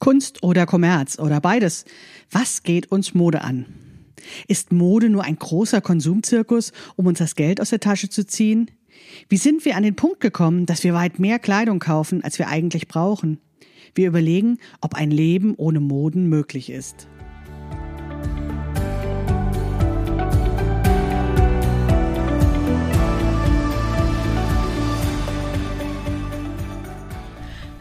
Kunst oder Kommerz oder beides. Was geht uns Mode an? Ist Mode nur ein großer Konsumzirkus, um uns das Geld aus der Tasche zu ziehen? Wie sind wir an den Punkt gekommen, dass wir weit mehr Kleidung kaufen, als wir eigentlich brauchen? Wir überlegen, ob ein Leben ohne Moden möglich ist.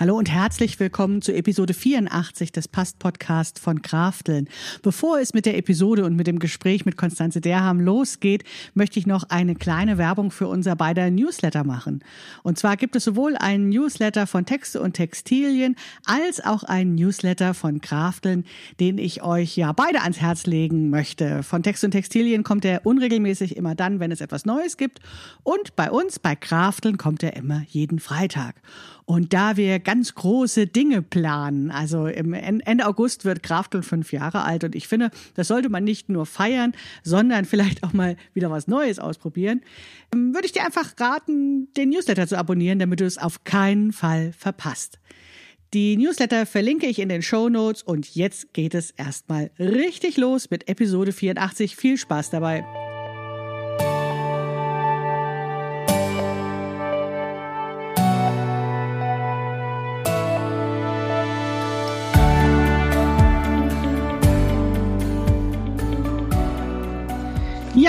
Hallo und herzlich willkommen zu Episode 84 des Past-Podcast von Krafteln. Bevor es mit der Episode und mit dem Gespräch mit Konstanze Derham losgeht, möchte ich noch eine kleine Werbung für unser beider Newsletter machen. Und zwar gibt es sowohl einen Newsletter von Texte und Textilien als auch einen Newsletter von Krafteln, den ich euch ja beide ans Herz legen möchte. Von Texte und Textilien kommt er unregelmäßig immer dann, wenn es etwas Neues gibt. Und bei uns, bei Krafteln, kommt er immer jeden Freitag. Und da wir ganz große Dinge planen, also im Ende August wird Kraftel fünf Jahre alt und ich finde, das sollte man nicht nur feiern, sondern vielleicht auch mal wieder was Neues ausprobieren, ähm, würde ich dir einfach raten, den Newsletter zu abonnieren, damit du es auf keinen Fall verpasst. Die Newsletter verlinke ich in den Show Notes und jetzt geht es erstmal richtig los mit Episode 84. Viel Spaß dabei.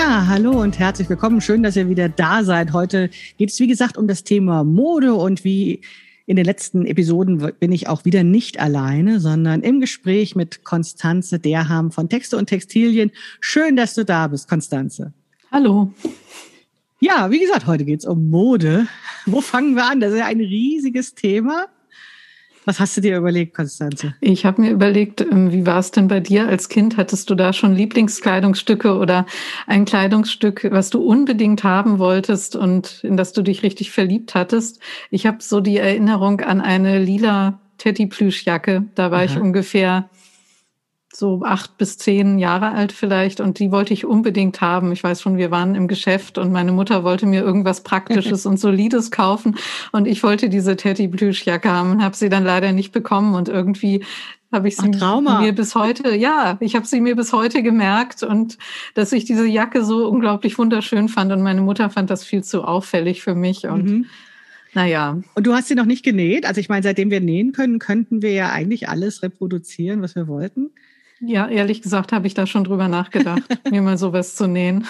Ja, hallo und herzlich willkommen. Schön, dass ihr wieder da seid. Heute geht es, wie gesagt, um das Thema Mode und wie in den letzten Episoden bin ich auch wieder nicht alleine, sondern im Gespräch mit Konstanze Derham von Texte und Textilien. Schön, dass du da bist, Konstanze. Hallo. Ja, wie gesagt, heute geht es um Mode. Wo fangen wir an? Das ist ja ein riesiges Thema. Was hast du dir überlegt, Konstanze? Ich habe mir überlegt, ähm, wie war es denn bei dir als Kind? Hattest du da schon Lieblingskleidungsstücke oder ein Kleidungsstück, was du unbedingt haben wolltest und in das du dich richtig verliebt hattest? Ich habe so die Erinnerung an eine lila Teddy-Plüschjacke. Da war Aha. ich ungefähr so acht bis zehn Jahre alt vielleicht und die wollte ich unbedingt haben. Ich weiß schon, wir waren im Geschäft und meine Mutter wollte mir irgendwas Praktisches und Solides kaufen und ich wollte diese Teddy Plüschjacke haben und habe sie dann leider nicht bekommen und irgendwie habe ich sie Ach, mir bis heute, ja, ich habe sie mir bis heute gemerkt und dass ich diese Jacke so unglaublich wunderschön fand und meine Mutter fand das viel zu auffällig für mich und mhm. Naja. Und du hast sie noch nicht genäht? Also ich meine, seitdem wir nähen können, könnten wir ja eigentlich alles reproduzieren, was wir wollten. Ja, ehrlich gesagt habe ich da schon drüber nachgedacht, mir mal sowas zu nähen.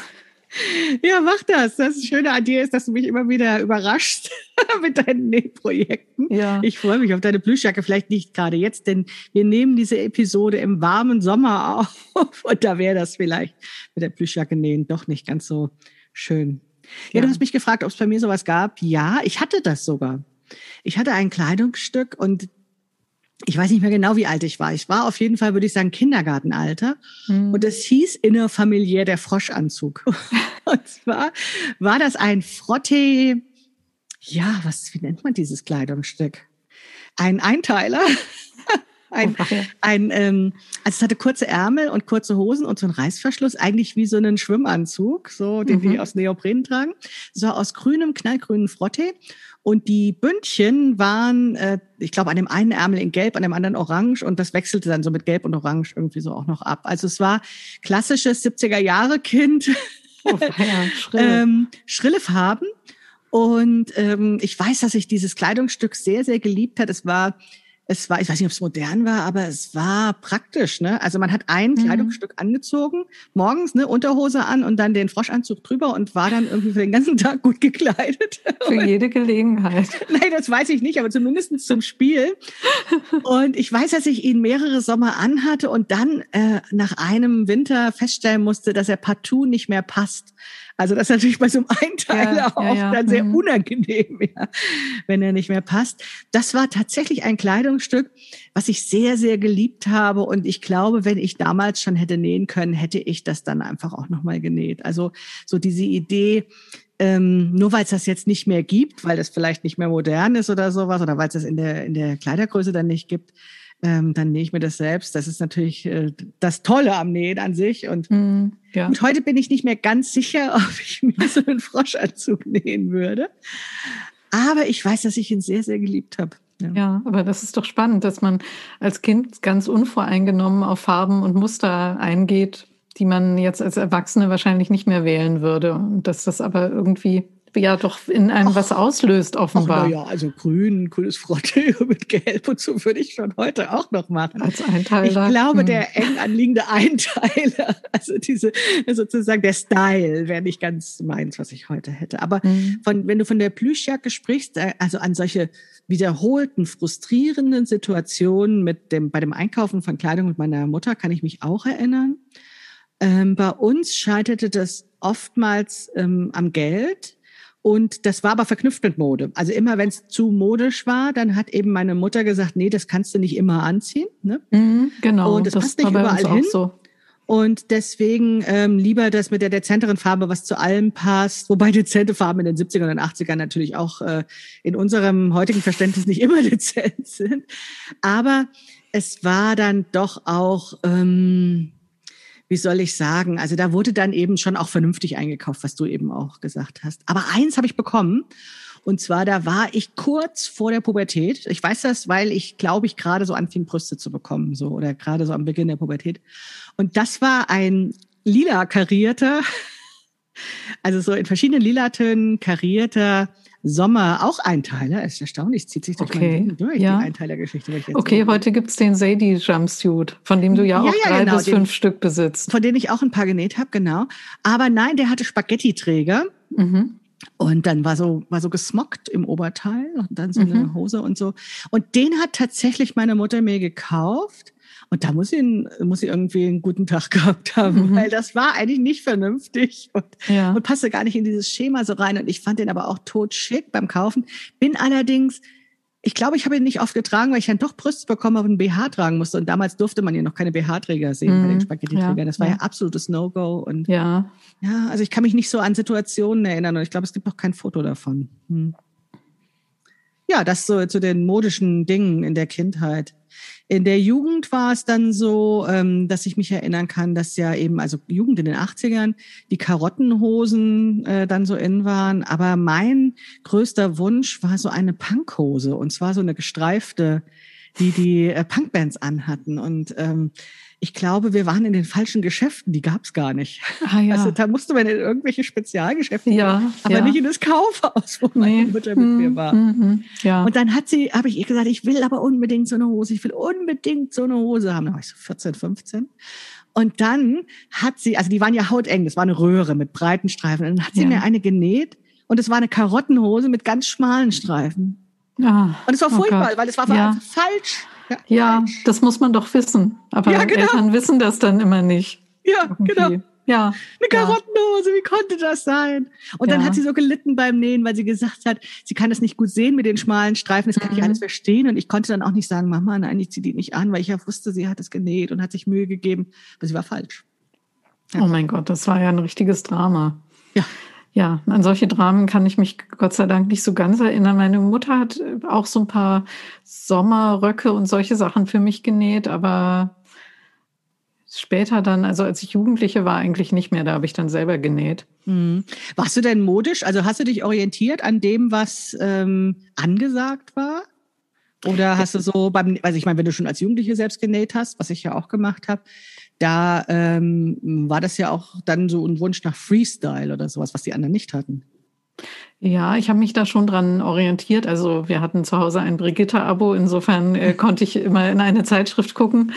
Ja, mach das. Das Schöne an dir ist, dass du mich immer wieder überraschst mit deinen Nähprojekten. Ja. Ich freue mich auf deine Plüschjacke. Vielleicht nicht gerade jetzt, denn wir nehmen diese Episode im warmen Sommer auf. Und da wäre das vielleicht mit der Plüschjacke nähen doch nicht ganz so schön. Ja, ja, du hast mich gefragt, ob es bei mir sowas gab. Ja, ich hatte das sogar. Ich hatte ein Kleidungsstück und ich weiß nicht mehr genau, wie alt ich war. Ich war auf jeden Fall, würde ich sagen, Kindergartenalter. Mhm. Und es hieß innerfamiliär der Froschanzug. Und zwar war das ein Frotte, ja, was, wie nennt man dieses Kleidungsstück? Ein Einteiler. ein, oh, ein ähm, also es hatte kurze Ärmel und kurze Hosen und so einen Reißverschluss, eigentlich wie so einen Schwimmanzug, so den mhm. die aus Neopren tragen. So aus grünem, knallgrünen Frotte. Und die Bündchen waren, äh, ich glaube, an dem einen Ärmel in Gelb, an dem anderen Orange und das wechselte dann so mit Gelb und Orange irgendwie so auch noch ab. Also es war klassisches 70er Jahre Kind, oh, ja, schrille. ähm, schrille Farben. Und ähm, ich weiß, dass ich dieses Kleidungsstück sehr, sehr geliebt hat. Es war es war, ich weiß nicht, ob es modern war, aber es war praktisch. Ne? Also man hat ein mhm. Kleidungsstück angezogen, morgens ne, Unterhose an und dann den Froschanzug drüber und war dann irgendwie für den ganzen Tag gut gekleidet. Für jede Gelegenheit. Nein, das weiß ich nicht, aber zumindest zum Spiel. Und ich weiß, dass ich ihn mehrere Sommer anhatte und dann äh, nach einem Winter feststellen musste, dass er partout nicht mehr passt. Also das ist natürlich bei so einem Einteiler ja, auch ja, dann sehr mhm. unangenehm, ja, wenn er nicht mehr passt. Das war tatsächlich ein Kleidungsstück, was ich sehr, sehr geliebt habe. Und ich glaube, wenn ich damals schon hätte nähen können, hätte ich das dann einfach auch nochmal genäht. Also so diese Idee, ähm, nur weil es das jetzt nicht mehr gibt, weil das vielleicht nicht mehr modern ist oder sowas, oder weil es das in der, in der Kleidergröße dann nicht gibt, ähm, dann nähe ich mir das selbst. Das ist natürlich äh, das Tolle am Nähen an sich. Und, mm, ja. und heute bin ich nicht mehr ganz sicher, ob ich mir so einen Froschanzug nähen würde. Aber ich weiß, dass ich ihn sehr, sehr geliebt habe. Ja. ja, aber das ist doch spannend, dass man als Kind ganz unvoreingenommen auf Farben und Muster eingeht, die man jetzt als Erwachsene wahrscheinlich nicht mehr wählen würde. Und dass das aber irgendwie ja doch in einem ach, was auslöst, offenbar. Ach, ja, also grün, grünes Frottee mit Gelb und so würde ich schon heute auch noch machen. Als Einteiler. Ich glaube, hm. der eng anliegende Einteiler, also diese, sozusagen der Style wäre nicht ganz meins, was ich heute hätte. Aber hm. von, wenn du von der Plüschjacke sprichst, äh, also an solche wiederholten, frustrierenden Situationen mit dem, bei dem Einkaufen von Kleidung mit meiner Mutter kann ich mich auch erinnern. Ähm, bei uns scheiterte das oftmals ähm, am Geld. Und das war aber verknüpft mit Mode. Also immer wenn es zu modisch war, dann hat eben meine Mutter gesagt, nee, das kannst du nicht immer anziehen. Ne? Mhm, genau. Und das, das passt nicht überall hin. So. Und deswegen ähm, lieber das mit der dezenteren Farbe, was zu allem passt. Wobei dezente Farben in den 70ern und 80ern natürlich auch äh, in unserem heutigen Verständnis nicht immer dezent sind. Aber es war dann doch auch... Ähm, wie soll ich sagen, also da wurde dann eben schon auch vernünftig eingekauft, was du eben auch gesagt hast. Aber eins habe ich bekommen. Und zwar, da war ich kurz vor der Pubertät. Ich weiß das, weil ich, glaube ich, gerade so anfing, Brüste zu bekommen, so oder gerade so am Beginn der Pubertät. Und das war ein lila karierter, also so in verschiedenen Lilatönen karierter Sommer auch Einteiler. Es ist erstaunlich, zieht sich durch okay. mein durch, ja. die Einteilergeschichte. Okay, heute gibt's den Sadie Jumpsuit, von dem du ja, auch ja, drei genau, bis den, fünf Stück besitzt. Von denen ich auch ein paar genäht habe, genau. Aber nein, der hatte Spaghetti-Träger. Mhm. Und dann war so, war so gesmockt im Oberteil und dann so mhm. eine Hose und so. Und den hat tatsächlich meine Mutter mir gekauft. Und da muss sie, muss sie irgendwie einen guten Tag gehabt haben, mhm. weil das war eigentlich nicht vernünftig und, ja. und passte gar nicht in dieses Schema so rein. Und ich fand den aber auch tot schick beim Kaufen. Bin allerdings, ich glaube, ich habe ihn nicht oft getragen, weil ich dann doch Brüste bekommen habe und einen BH tragen musste. Und damals durfte man ja noch keine BH-Träger sehen mhm. bei den mhm. Spaghetti-Trägern. Ja. Das war ja. ja absolutes No-Go. Und ja. ja, also ich kann mich nicht so an Situationen erinnern und ich glaube, es gibt auch kein Foto davon. Hm. Ja, das so zu den modischen Dingen in der Kindheit. In der Jugend war es dann so, ähm, dass ich mich erinnern kann, dass ja eben, also Jugend in den 80ern, die Karottenhosen äh, dann so in waren. Aber mein größter Wunsch war so eine Punkhose und zwar so eine gestreifte, die die äh, Punkbands anhatten. Und ähm, ich glaube, wir waren in den falschen Geschäften, die gab es gar nicht. Ah, ja. Also da musste man in irgendwelche Spezialgeschäfte, ja, gehen, aber ja. nicht in das Kaufhaus, wo meine nee. Mutter mit mir war. Mhm. Ja. Und dann hat sie, habe ich ihr gesagt, ich will aber unbedingt so eine Hose, ich will unbedingt so eine Hose haben. Da war ich so 14, 15. Und dann hat sie, also die waren ja hauteng, das war eine Röhre mit breiten Streifen. Und dann hat sie ja. mir eine genäht und es war eine Karottenhose mit ganz schmalen Streifen. Ah, und es war oh furchtbar, Gott. weil es war ja. falsch. Ja, ja das muss man doch wissen. Aber ja, genau. Eltern wissen das dann immer nicht. Ja, Irgendwie. genau. Ja. Eine Karottenhose, wie konnte das sein? Und ja. dann hat sie so gelitten beim Nähen, weil sie gesagt hat, sie kann das nicht gut sehen mit den schmalen Streifen, das kann mhm. ich alles verstehen. Und ich konnte dann auch nicht sagen, Mama, nein, ich ziehe die nicht an, weil ich ja wusste, sie hat es genäht und hat sich Mühe gegeben, aber sie war falsch. Ja. Oh mein Gott, das war ja ein richtiges Drama. Ja. Ja, an solche Dramen kann ich mich Gott sei Dank nicht so ganz erinnern. Meine Mutter hat auch so ein paar Sommerröcke und solche Sachen für mich genäht, aber später dann, also als ich Jugendliche war, eigentlich nicht mehr. Da habe ich dann selber genäht. Mhm. Warst du denn modisch? Also hast du dich orientiert an dem, was ähm, angesagt war? Oder hast du so beim, also ich meine, wenn du schon als Jugendliche selbst genäht hast, was ich ja auch gemacht habe, da ähm, war das ja auch dann so ein Wunsch nach Freestyle oder sowas, was die anderen nicht hatten. Ja, ich habe mich da schon dran orientiert. Also wir hatten zu Hause ein Brigitte-Abo, insofern äh, konnte ich immer in eine Zeitschrift gucken,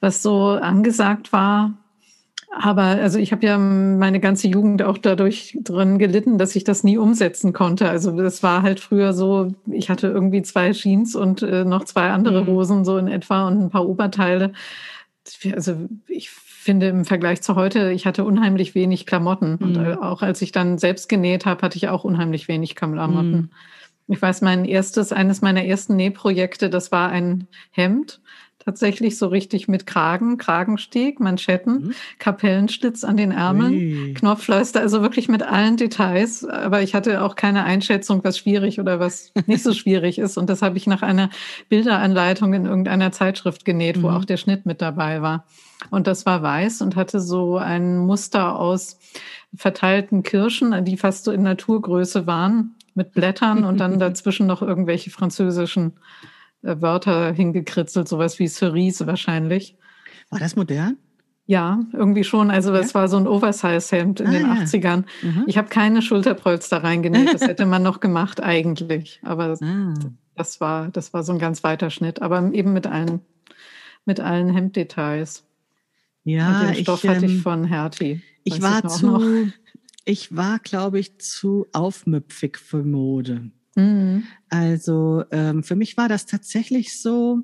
was so angesagt war. Aber also ich habe ja meine ganze Jugend auch dadurch drin gelitten, dass ich das nie umsetzen konnte. Also das war halt früher so, ich hatte irgendwie zwei Jeans und äh, noch zwei andere mhm. Hosen so in etwa und ein paar Oberteile also ich finde im Vergleich zu heute, ich hatte unheimlich wenig Klamotten. Mhm. Und äh, auch als ich dann selbst genäht habe, hatte ich auch unheimlich wenig Klamotten. Mhm. Ich weiß, mein erstes, eines meiner ersten Nähprojekte, das war ein Hemd tatsächlich so richtig mit Kragen, Kragensteg, Manschetten, mhm. Kapellenschlitz an den Ärmeln, Ui. Knopfleister, also wirklich mit allen Details. Aber ich hatte auch keine Einschätzung, was schwierig oder was nicht so schwierig ist. Und das habe ich nach einer Bilderanleitung in irgendeiner Zeitschrift genäht, wo mhm. auch der Schnitt mit dabei war. Und das war weiß und hatte so ein Muster aus verteilten Kirschen, die fast so in Naturgröße waren, mit Blättern und dann dazwischen noch irgendwelche französischen Wörter hingekritzelt, sowas wie Cerise wahrscheinlich. War das modern? Ja, irgendwie schon. Also das ja? war so ein Oversize-Hemd in ah, den ja. 80ern. Mhm. Ich habe keine Schulterpolster reingenäht. Das hätte man noch gemacht eigentlich. Aber ah. das, war, das war so ein ganz weiter Schnitt. Aber eben mit allen, mit allen Hemddetails. Ja, Und den Stoff ich, hatte ich ähm, von Hertie. Ich war zu, ich war, glaube ich, zu aufmüpfig für Mode. Mhm. Also ähm, für mich war das tatsächlich so,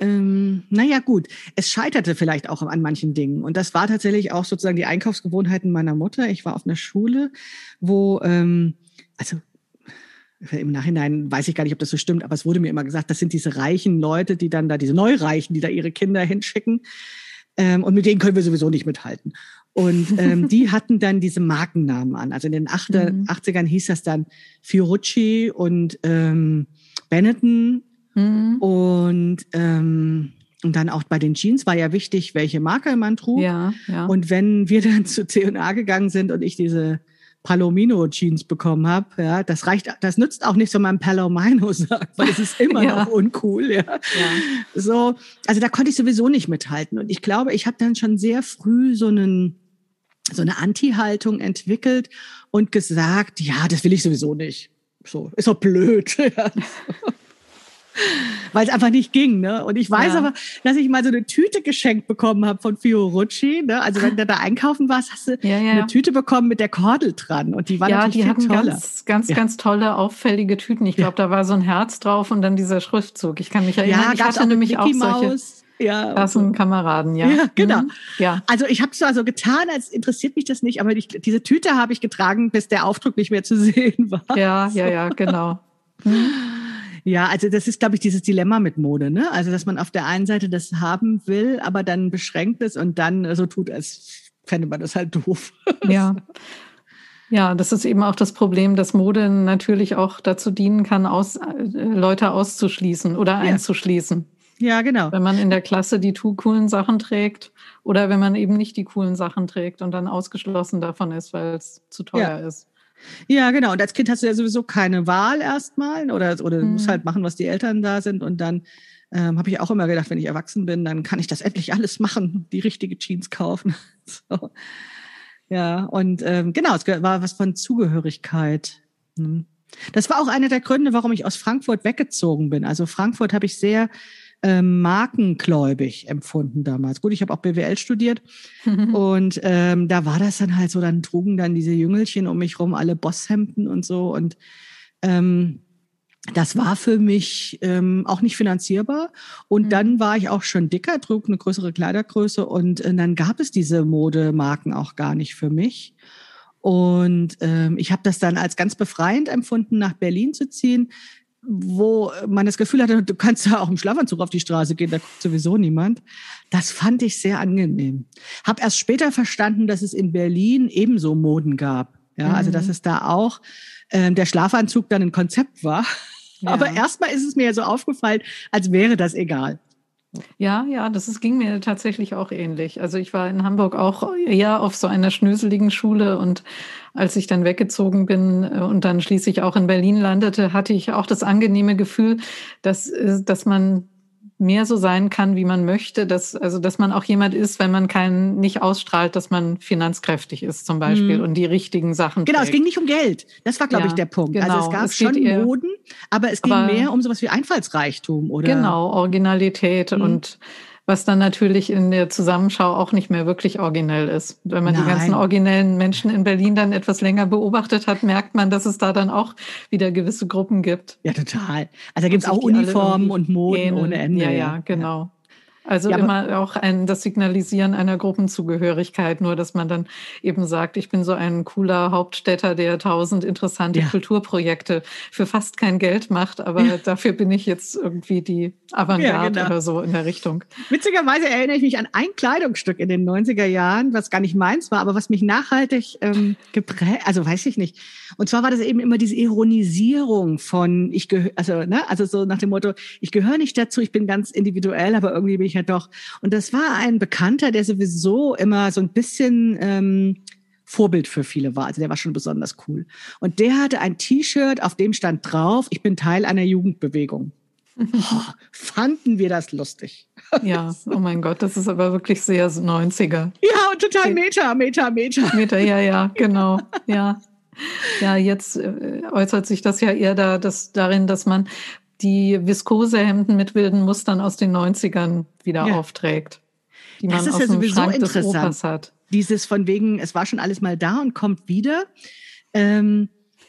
ähm, naja gut, es scheiterte vielleicht auch an manchen Dingen. Und das war tatsächlich auch sozusagen die Einkaufsgewohnheiten meiner Mutter. Ich war auf einer Schule, wo, ähm, also im Nachhinein weiß ich gar nicht, ob das so stimmt, aber es wurde mir immer gesagt, das sind diese reichen Leute, die dann da, diese Neureichen, die da ihre Kinder hinschicken. Ähm, und mit denen können wir sowieso nicht mithalten. Und ähm, die hatten dann diese Markennamen an. Also in den 80ern mhm. hieß das dann Fiorucci und ähm, Benetton. Mhm. Und, ähm, und dann auch bei den Jeans war ja wichtig, welche Marke man trug. Ja, ja. Und wenn wir dann zu C&A gegangen sind und ich diese Palomino Jeans bekommen habe, ja, das reicht, das nützt auch nichts, wenn man Palomino sagt, weil es ist immer ja. noch uncool, ja. ja. So, also da konnte ich sowieso nicht mithalten und ich glaube, ich habe dann schon sehr früh so einen so eine Anti-Haltung entwickelt und gesagt, ja, das will ich sowieso nicht. So, ist doch blöd. Weil es einfach nicht ging, ne? Und ich weiß ja. aber, dass ich mal so eine Tüte geschenkt bekommen habe von Fiorucci, ne? Also wenn du da einkaufen warst, hast du ja, ja. eine Tüte bekommen mit der Kordel dran und die war ja, natürlich die hatten toller. ganz, ganz, ganz tolle auffällige Tüten. Ich glaube, da war so ein Herz drauf und dann dieser Schriftzug. Ich kann mich erinnern, ja, ich hatte nämlich auch solche. Maus ja. Klassenkameraden, ja. Ja, genau. Mhm. Ja. Also ich habe zwar so getan, als interessiert mich das nicht, aber ich, diese Tüte habe ich getragen, bis der Aufdruck nicht mehr zu sehen war. Ja, ja, ja, genau. Mhm. Ja, also das ist, glaube ich, dieses Dilemma mit Mode, ne? Also, dass man auf der einen Seite das haben will, aber dann beschränkt ist und dann so tut, als fände man das halt doof. Ja. Ja, das ist eben auch das Problem, dass Mode natürlich auch dazu dienen kann, aus, äh, Leute auszuschließen oder ja. einzuschließen. Ja, genau. Wenn man in der Klasse die coolen Sachen trägt oder wenn man eben nicht die coolen Sachen trägt und dann ausgeschlossen davon ist, weil es zu teuer ja. ist. Ja, genau. Und als Kind hast du ja sowieso keine Wahl erstmal oder, oder du musst mhm. halt machen, was die Eltern da sind. Und dann ähm, habe ich auch immer gedacht, wenn ich erwachsen bin, dann kann ich das endlich alles machen, die richtige Jeans kaufen. so. Ja, und ähm, genau, es war was von Zugehörigkeit. Hm. Das war auch einer der Gründe, warum ich aus Frankfurt weggezogen bin. Also Frankfurt habe ich sehr ähm, markengläubig empfunden damals. Gut, ich habe auch BWL studiert und ähm, da war das dann halt so, dann trugen dann diese Jüngelchen um mich rum alle Bosshemden und so und ähm, das war für mich ähm, auch nicht finanzierbar. Und mhm. dann war ich auch schon dicker, trug eine größere Kleidergröße und äh, dann gab es diese Modemarken auch gar nicht für mich. Und ähm, ich habe das dann als ganz befreiend empfunden, nach Berlin zu ziehen wo man das Gefühl hatte, du kannst ja auch im Schlafanzug auf die Straße gehen, da guckt sowieso niemand. Das fand ich sehr angenehm. Hab erst später verstanden, dass es in Berlin ebenso Moden gab. Ja, mhm. also dass es da auch ähm, der Schlafanzug dann ein Konzept war. Ja. Aber erstmal ist es mir ja so aufgefallen, als wäre das egal. Ja, ja, das ist, ging mir tatsächlich auch ähnlich. Also ich war in Hamburg auch eher auf so einer schnöseligen Schule und als ich dann weggezogen bin äh, und dann schließlich auch in Berlin landete, hatte ich auch das angenehme Gefühl, dass, äh, dass man mehr so sein kann, wie man möchte, dass, also, dass man auch jemand ist, wenn man keinen nicht ausstrahlt, dass man finanzkräftig ist zum Beispiel mhm. und die richtigen Sachen. Genau, trägt. es ging nicht um Geld. Das war, glaube ja, ich, der Punkt. Genau. Also es genau. gab es schon Moden, aber es ging aber, mehr um sowas wie Einfallsreichtum oder. Genau, Originalität mhm. und was dann natürlich in der Zusammenschau auch nicht mehr wirklich originell ist. Wenn man Nein. die ganzen originellen Menschen in Berlin dann etwas länger beobachtet hat, merkt man, dass es da dann auch wieder gewisse Gruppen gibt. Ja, total. Also da gibt es auch Uniformen und Moden ohne Ende. Ja, ja, genau. Also ja, immer auch ein, das Signalisieren einer Gruppenzugehörigkeit, nur dass man dann eben sagt, ich bin so ein cooler Hauptstädter, der tausend interessante ja. Kulturprojekte für fast kein Geld macht, aber ja. dafür bin ich jetzt irgendwie die Avantgarde genau. oder so in der Richtung. Witzigerweise erinnere ich mich an ein Kleidungsstück in den 90er Jahren, was gar nicht meins war, aber was mich nachhaltig ähm, geprägt, also weiß ich nicht. Und zwar war das eben immer diese Ironisierung von ich gehöre, also ne, also so nach dem Motto, ich gehöre nicht dazu, ich bin ganz individuell, aber irgendwie bin ich ja doch. Und das war ein Bekannter, der sowieso immer so ein bisschen ähm, Vorbild für viele war. Also der war schon besonders cool. Und der hatte ein T-Shirt, auf dem stand drauf, ich bin Teil einer Jugendbewegung. Oh, fanden wir das lustig. Ja, oh mein Gott, das ist aber wirklich sehr 90er. Ja, und total Meta, Meta, Meta. Meta, ja, ja, genau. Ja. Ja, jetzt äh, äußert sich das ja eher da, dass, darin, dass man die Viskosehemden mit wilden Mustern aus den 90ern wieder ja. aufträgt. Die man das ist aus ja sowieso Schrank interessant. hat. Dieses von wegen, es war schon alles mal da und kommt wieder. Ähm,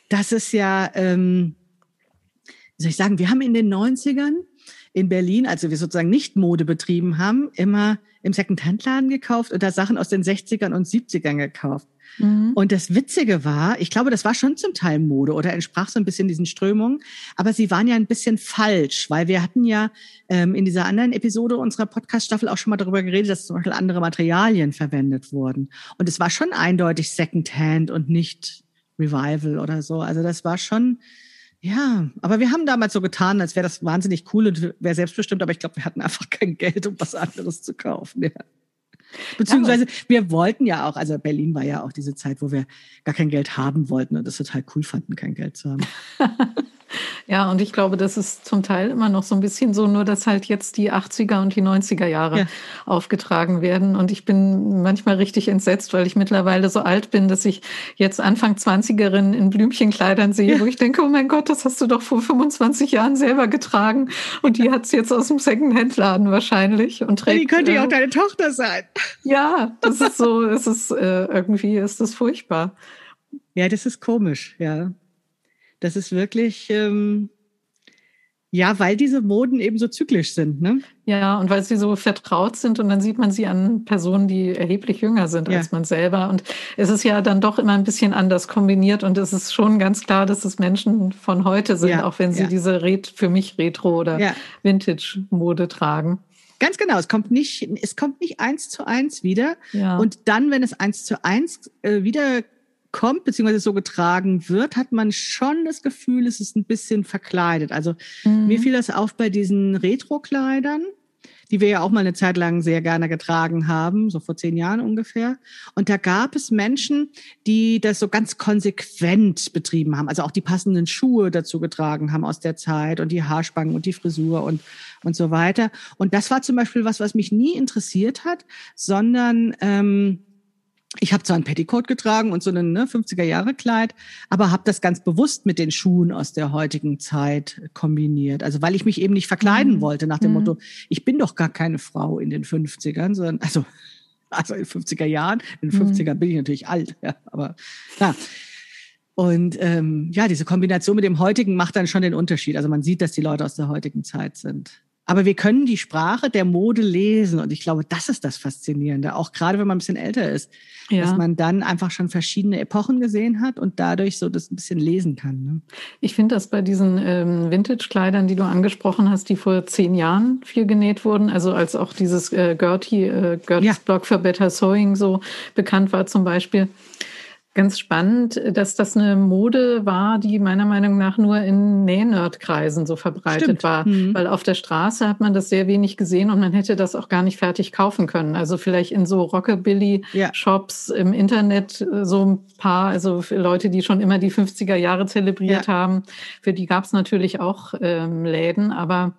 das ist ja, ähm, wie soll ich sagen, wir haben in den 90ern in Berlin, also wir sozusagen nicht Mode betrieben haben, immer im Second-Hand-Laden gekauft oder Sachen aus den 60ern und 70ern gekauft. Mhm. Und das Witzige war, ich glaube, das war schon zum Teil Mode oder entsprach so ein bisschen diesen Strömungen, aber sie waren ja ein bisschen falsch, weil wir hatten ja ähm, in dieser anderen Episode unserer Podcast-Staffel auch schon mal darüber geredet, dass zum Beispiel andere Materialien verwendet wurden. Und es war schon eindeutig Secondhand und nicht Revival oder so. Also das war schon, ja, aber wir haben damals so getan, als wäre das wahnsinnig cool und wäre selbstbestimmt, aber ich glaube, wir hatten einfach kein Geld, um was anderes zu kaufen. Ja. Beziehungsweise wir wollten ja auch, also Berlin war ja auch diese Zeit, wo wir gar kein Geld haben wollten und das total cool fanden, kein Geld zu haben. Ja, und ich glaube, das ist zum Teil immer noch so ein bisschen so, nur dass halt jetzt die 80er und die 90er Jahre ja. aufgetragen werden. Und ich bin manchmal richtig entsetzt, weil ich mittlerweile so alt bin, dass ich jetzt Anfang 20erin in Blümchenkleidern sehe, ja. wo ich denke, oh mein Gott, das hast du doch vor 25 Jahren selber getragen. Und die hat es jetzt aus dem Secondhand-Laden wahrscheinlich und trägt. Die könnte ja äh, auch deine Tochter sein. Ja, das ist so, es ist äh, irgendwie ist das furchtbar. Ja, das ist komisch, ja. Das ist wirklich, ähm, ja, weil diese Moden eben so zyklisch sind, ne? Ja, und weil sie so vertraut sind und dann sieht man sie an Personen, die erheblich jünger sind ja. als man selber. Und es ist ja dann doch immer ein bisschen anders kombiniert und es ist schon ganz klar, dass es Menschen von heute sind, ja, auch wenn sie ja. diese Ret für mich Retro- oder Vintage-Mode tragen. Ganz genau, es kommt nicht, es kommt nicht eins zu eins wieder. Ja. Und dann, wenn es eins zu eins äh, wieder kommt, beziehungsweise so getragen wird, hat man schon das Gefühl, es ist ein bisschen verkleidet. Also mhm. mir fiel das auf bei diesen Retro-Kleidern, die wir ja auch mal eine Zeit lang sehr gerne getragen haben, so vor zehn Jahren ungefähr. Und da gab es Menschen, die das so ganz konsequent betrieben haben, also auch die passenden Schuhe dazu getragen haben aus der Zeit und die Haarspangen und die Frisur und, und so weiter. Und das war zum Beispiel was, was mich nie interessiert hat, sondern ähm, ich habe zwar ein Petticoat getragen und so ein ne, 50er Jahre Kleid, aber habe das ganz bewusst mit den Schuhen aus der heutigen Zeit kombiniert. Also weil ich mich eben nicht verkleiden mhm. wollte nach dem mhm. Motto, ich bin doch gar keine Frau in den 50ern, sondern also also in 50er Jahren, in den 50ern mhm. bin ich natürlich alt, ja, aber ja. Und ähm, ja, diese Kombination mit dem heutigen macht dann schon den Unterschied. Also man sieht, dass die Leute aus der heutigen Zeit sind. Aber wir können die Sprache der Mode lesen. Und ich glaube, das ist das Faszinierende. Auch gerade wenn man ein bisschen älter ist. Ja. Dass man dann einfach schon verschiedene Epochen gesehen hat und dadurch so das ein bisschen lesen kann. Ne? Ich finde das bei diesen ähm, Vintage-Kleidern, die du angesprochen hast, die vor zehn Jahren viel genäht wurden. Also als auch dieses äh, Gertie, äh, Gertie's ja. Blog for Better Sewing so bekannt war zum Beispiel Ganz spannend, dass das eine Mode war, die meiner Meinung nach nur in Nähnerdkreisen so verbreitet Stimmt. war. Mhm. Weil auf der Straße hat man das sehr wenig gesehen und man hätte das auch gar nicht fertig kaufen können. Also vielleicht in so Rockabilly-Shops ja. im Internet äh, so ein paar, also für Leute, die schon immer die 50er Jahre zelebriert ja. haben. Für die gab es natürlich auch ähm, Läden, aber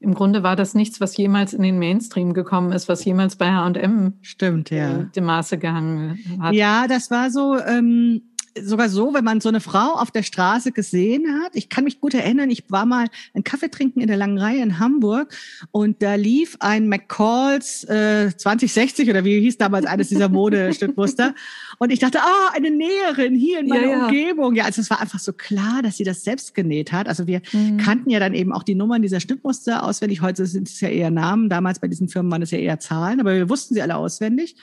im Grunde war das nichts, was jemals in den Mainstream gekommen ist, was jemals bei H&M stimmt ja dem Maße gehangen hat. Ja, das war so. Ähm sogar so, wenn man so eine Frau auf der Straße gesehen hat. Ich kann mich gut erinnern, ich war mal einen Kaffee trinken in der langen Reihe in Hamburg und da lief ein McCalls äh, 2060 oder wie hieß damals eines dieser Modestückmuster. und ich dachte, ah, oh, eine Näherin hier in meiner ja, ja. Umgebung. Ja, also es war einfach so klar, dass sie das selbst genäht hat. Also wir mhm. kannten ja dann eben auch die Nummern dieser Stückmuster auswendig. Heute sind es ja eher Namen. Damals bei diesen Firmen waren es ja eher Zahlen, aber wir wussten sie alle auswendig.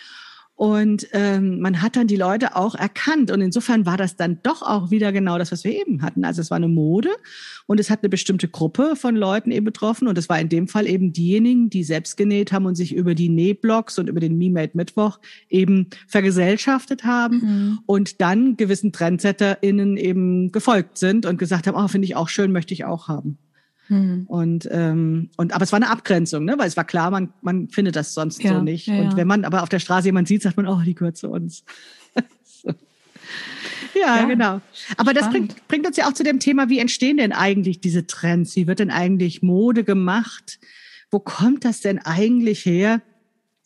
Und ähm, man hat dann die Leute auch erkannt. Und insofern war das dann doch auch wieder genau das, was wir eben hatten. Also es war eine Mode und es hat eine bestimmte Gruppe von Leuten eben betroffen. Und es war in dem Fall eben diejenigen, die selbst genäht haben und sich über die Nähblogs und über den Me-Made Mittwoch eben vergesellschaftet haben mhm. und dann gewissen TrendsetterInnen eben gefolgt sind und gesagt haben, oh, finde ich auch schön, möchte ich auch haben. Hm. Und, ähm, und aber es war eine Abgrenzung, ne? weil es war klar, man, man findet das sonst ja, so nicht. Ja, und wenn man aber auf der Straße jemand sieht, sagt man, oh, die gehört zu uns. so. ja, ja, genau. Aber spannend. das bringt, bringt uns ja auch zu dem Thema, wie entstehen denn eigentlich diese Trends? Wie wird denn eigentlich Mode gemacht? Wo kommt das denn eigentlich her?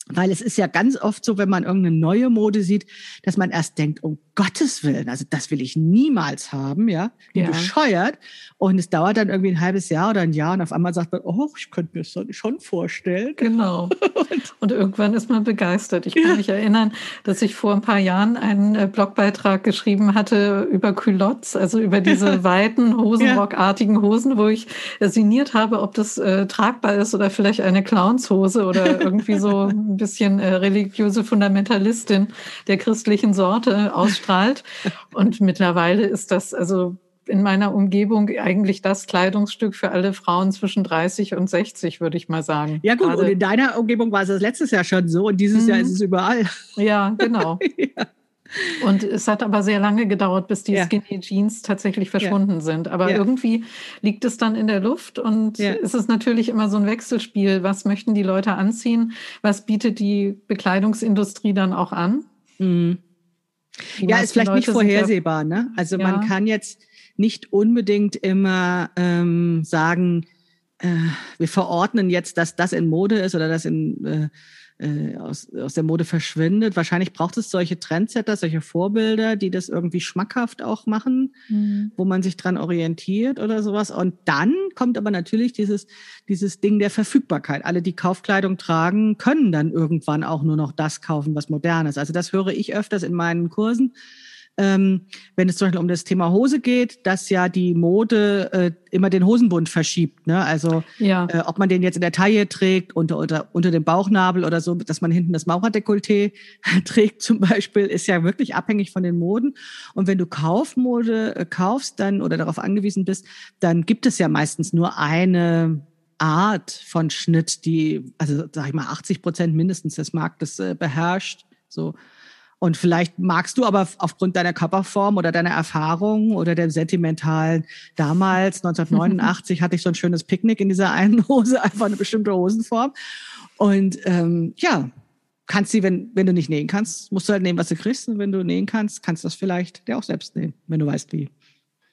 Weil es ist ja ganz oft so, wenn man irgendeine neue Mode sieht, dass man erst denkt, um Gottes Willen, also das will ich niemals haben, ja, wie ja. bescheuert. Und es dauert dann irgendwie ein halbes Jahr oder ein Jahr und auf einmal sagt man, oh, ich könnte mir das schon vorstellen. Genau. und irgendwann ist man begeistert. Ich kann ja. mich erinnern, dass ich vor ein paar Jahren einen äh, Blogbeitrag geschrieben hatte über Culottes, also über diese weiten Hosenrockartigen Hosen, wo ich sinniert habe, ob das äh, tragbar ist oder vielleicht eine Clownshose oder irgendwie so ein bisschen äh, religiöse Fundamentalistin der christlichen Sorte ausstrahlt. Und mittlerweile ist das also in meiner Umgebung eigentlich das Kleidungsstück für alle Frauen zwischen 30 und 60, würde ich mal sagen. Ja gut, Gerade. und in deiner Umgebung war es das letztes Jahr schon so und dieses mhm. Jahr ist es überall. Ja, genau. ja. Und es hat aber sehr lange gedauert, bis die ja. Skinny Jeans tatsächlich verschwunden ja. sind. Aber ja. irgendwie liegt es dann in der Luft und es ist natürlich immer so ein Wechselspiel. Was möchten die Leute anziehen? Was bietet die Bekleidungsindustrie dann auch an? Mhm. Ja, ist vielleicht Leute nicht vorhersehbar. Ne? Also man kann jetzt nicht unbedingt immer ähm, sagen, äh, wir verordnen jetzt, dass das in Mode ist oder das in äh, äh, aus, aus der Mode verschwindet. Wahrscheinlich braucht es solche Trendsetter, solche Vorbilder, die das irgendwie schmackhaft auch machen, mhm. wo man sich dran orientiert oder sowas. Und dann kommt aber natürlich dieses, dieses Ding der Verfügbarkeit. Alle, die Kaufkleidung tragen, können dann irgendwann auch nur noch das kaufen, was modern ist. Also das höre ich öfters in meinen Kursen ähm, wenn es zum Beispiel um das Thema Hose geht, dass ja die Mode äh, immer den Hosenbund verschiebt. Ne? Also ja. äh, ob man den jetzt in der Taille trägt, unter, unter, unter dem Bauchnabel oder so, dass man hinten das Maurerdekolleté trägt zum Beispiel, ist ja wirklich abhängig von den Moden. Und wenn du Kaufmode äh, kaufst dann oder darauf angewiesen bist, dann gibt es ja meistens nur eine Art von Schnitt, die, also sag ich mal, 80 Prozent mindestens des Marktes äh, beherrscht. So. Und vielleicht magst du aber aufgrund deiner Körperform oder deiner Erfahrung oder dem sentimentalen, damals, 1989, hatte ich so ein schönes Picknick in dieser einen Hose, einfach eine bestimmte Hosenform. Und ähm, ja, kannst sie, wenn, wenn du nicht nähen kannst, musst du halt nehmen, was du kriegst. Und wenn du nähen kannst, kannst du das vielleicht dir auch selbst nähen, wenn du weißt wie.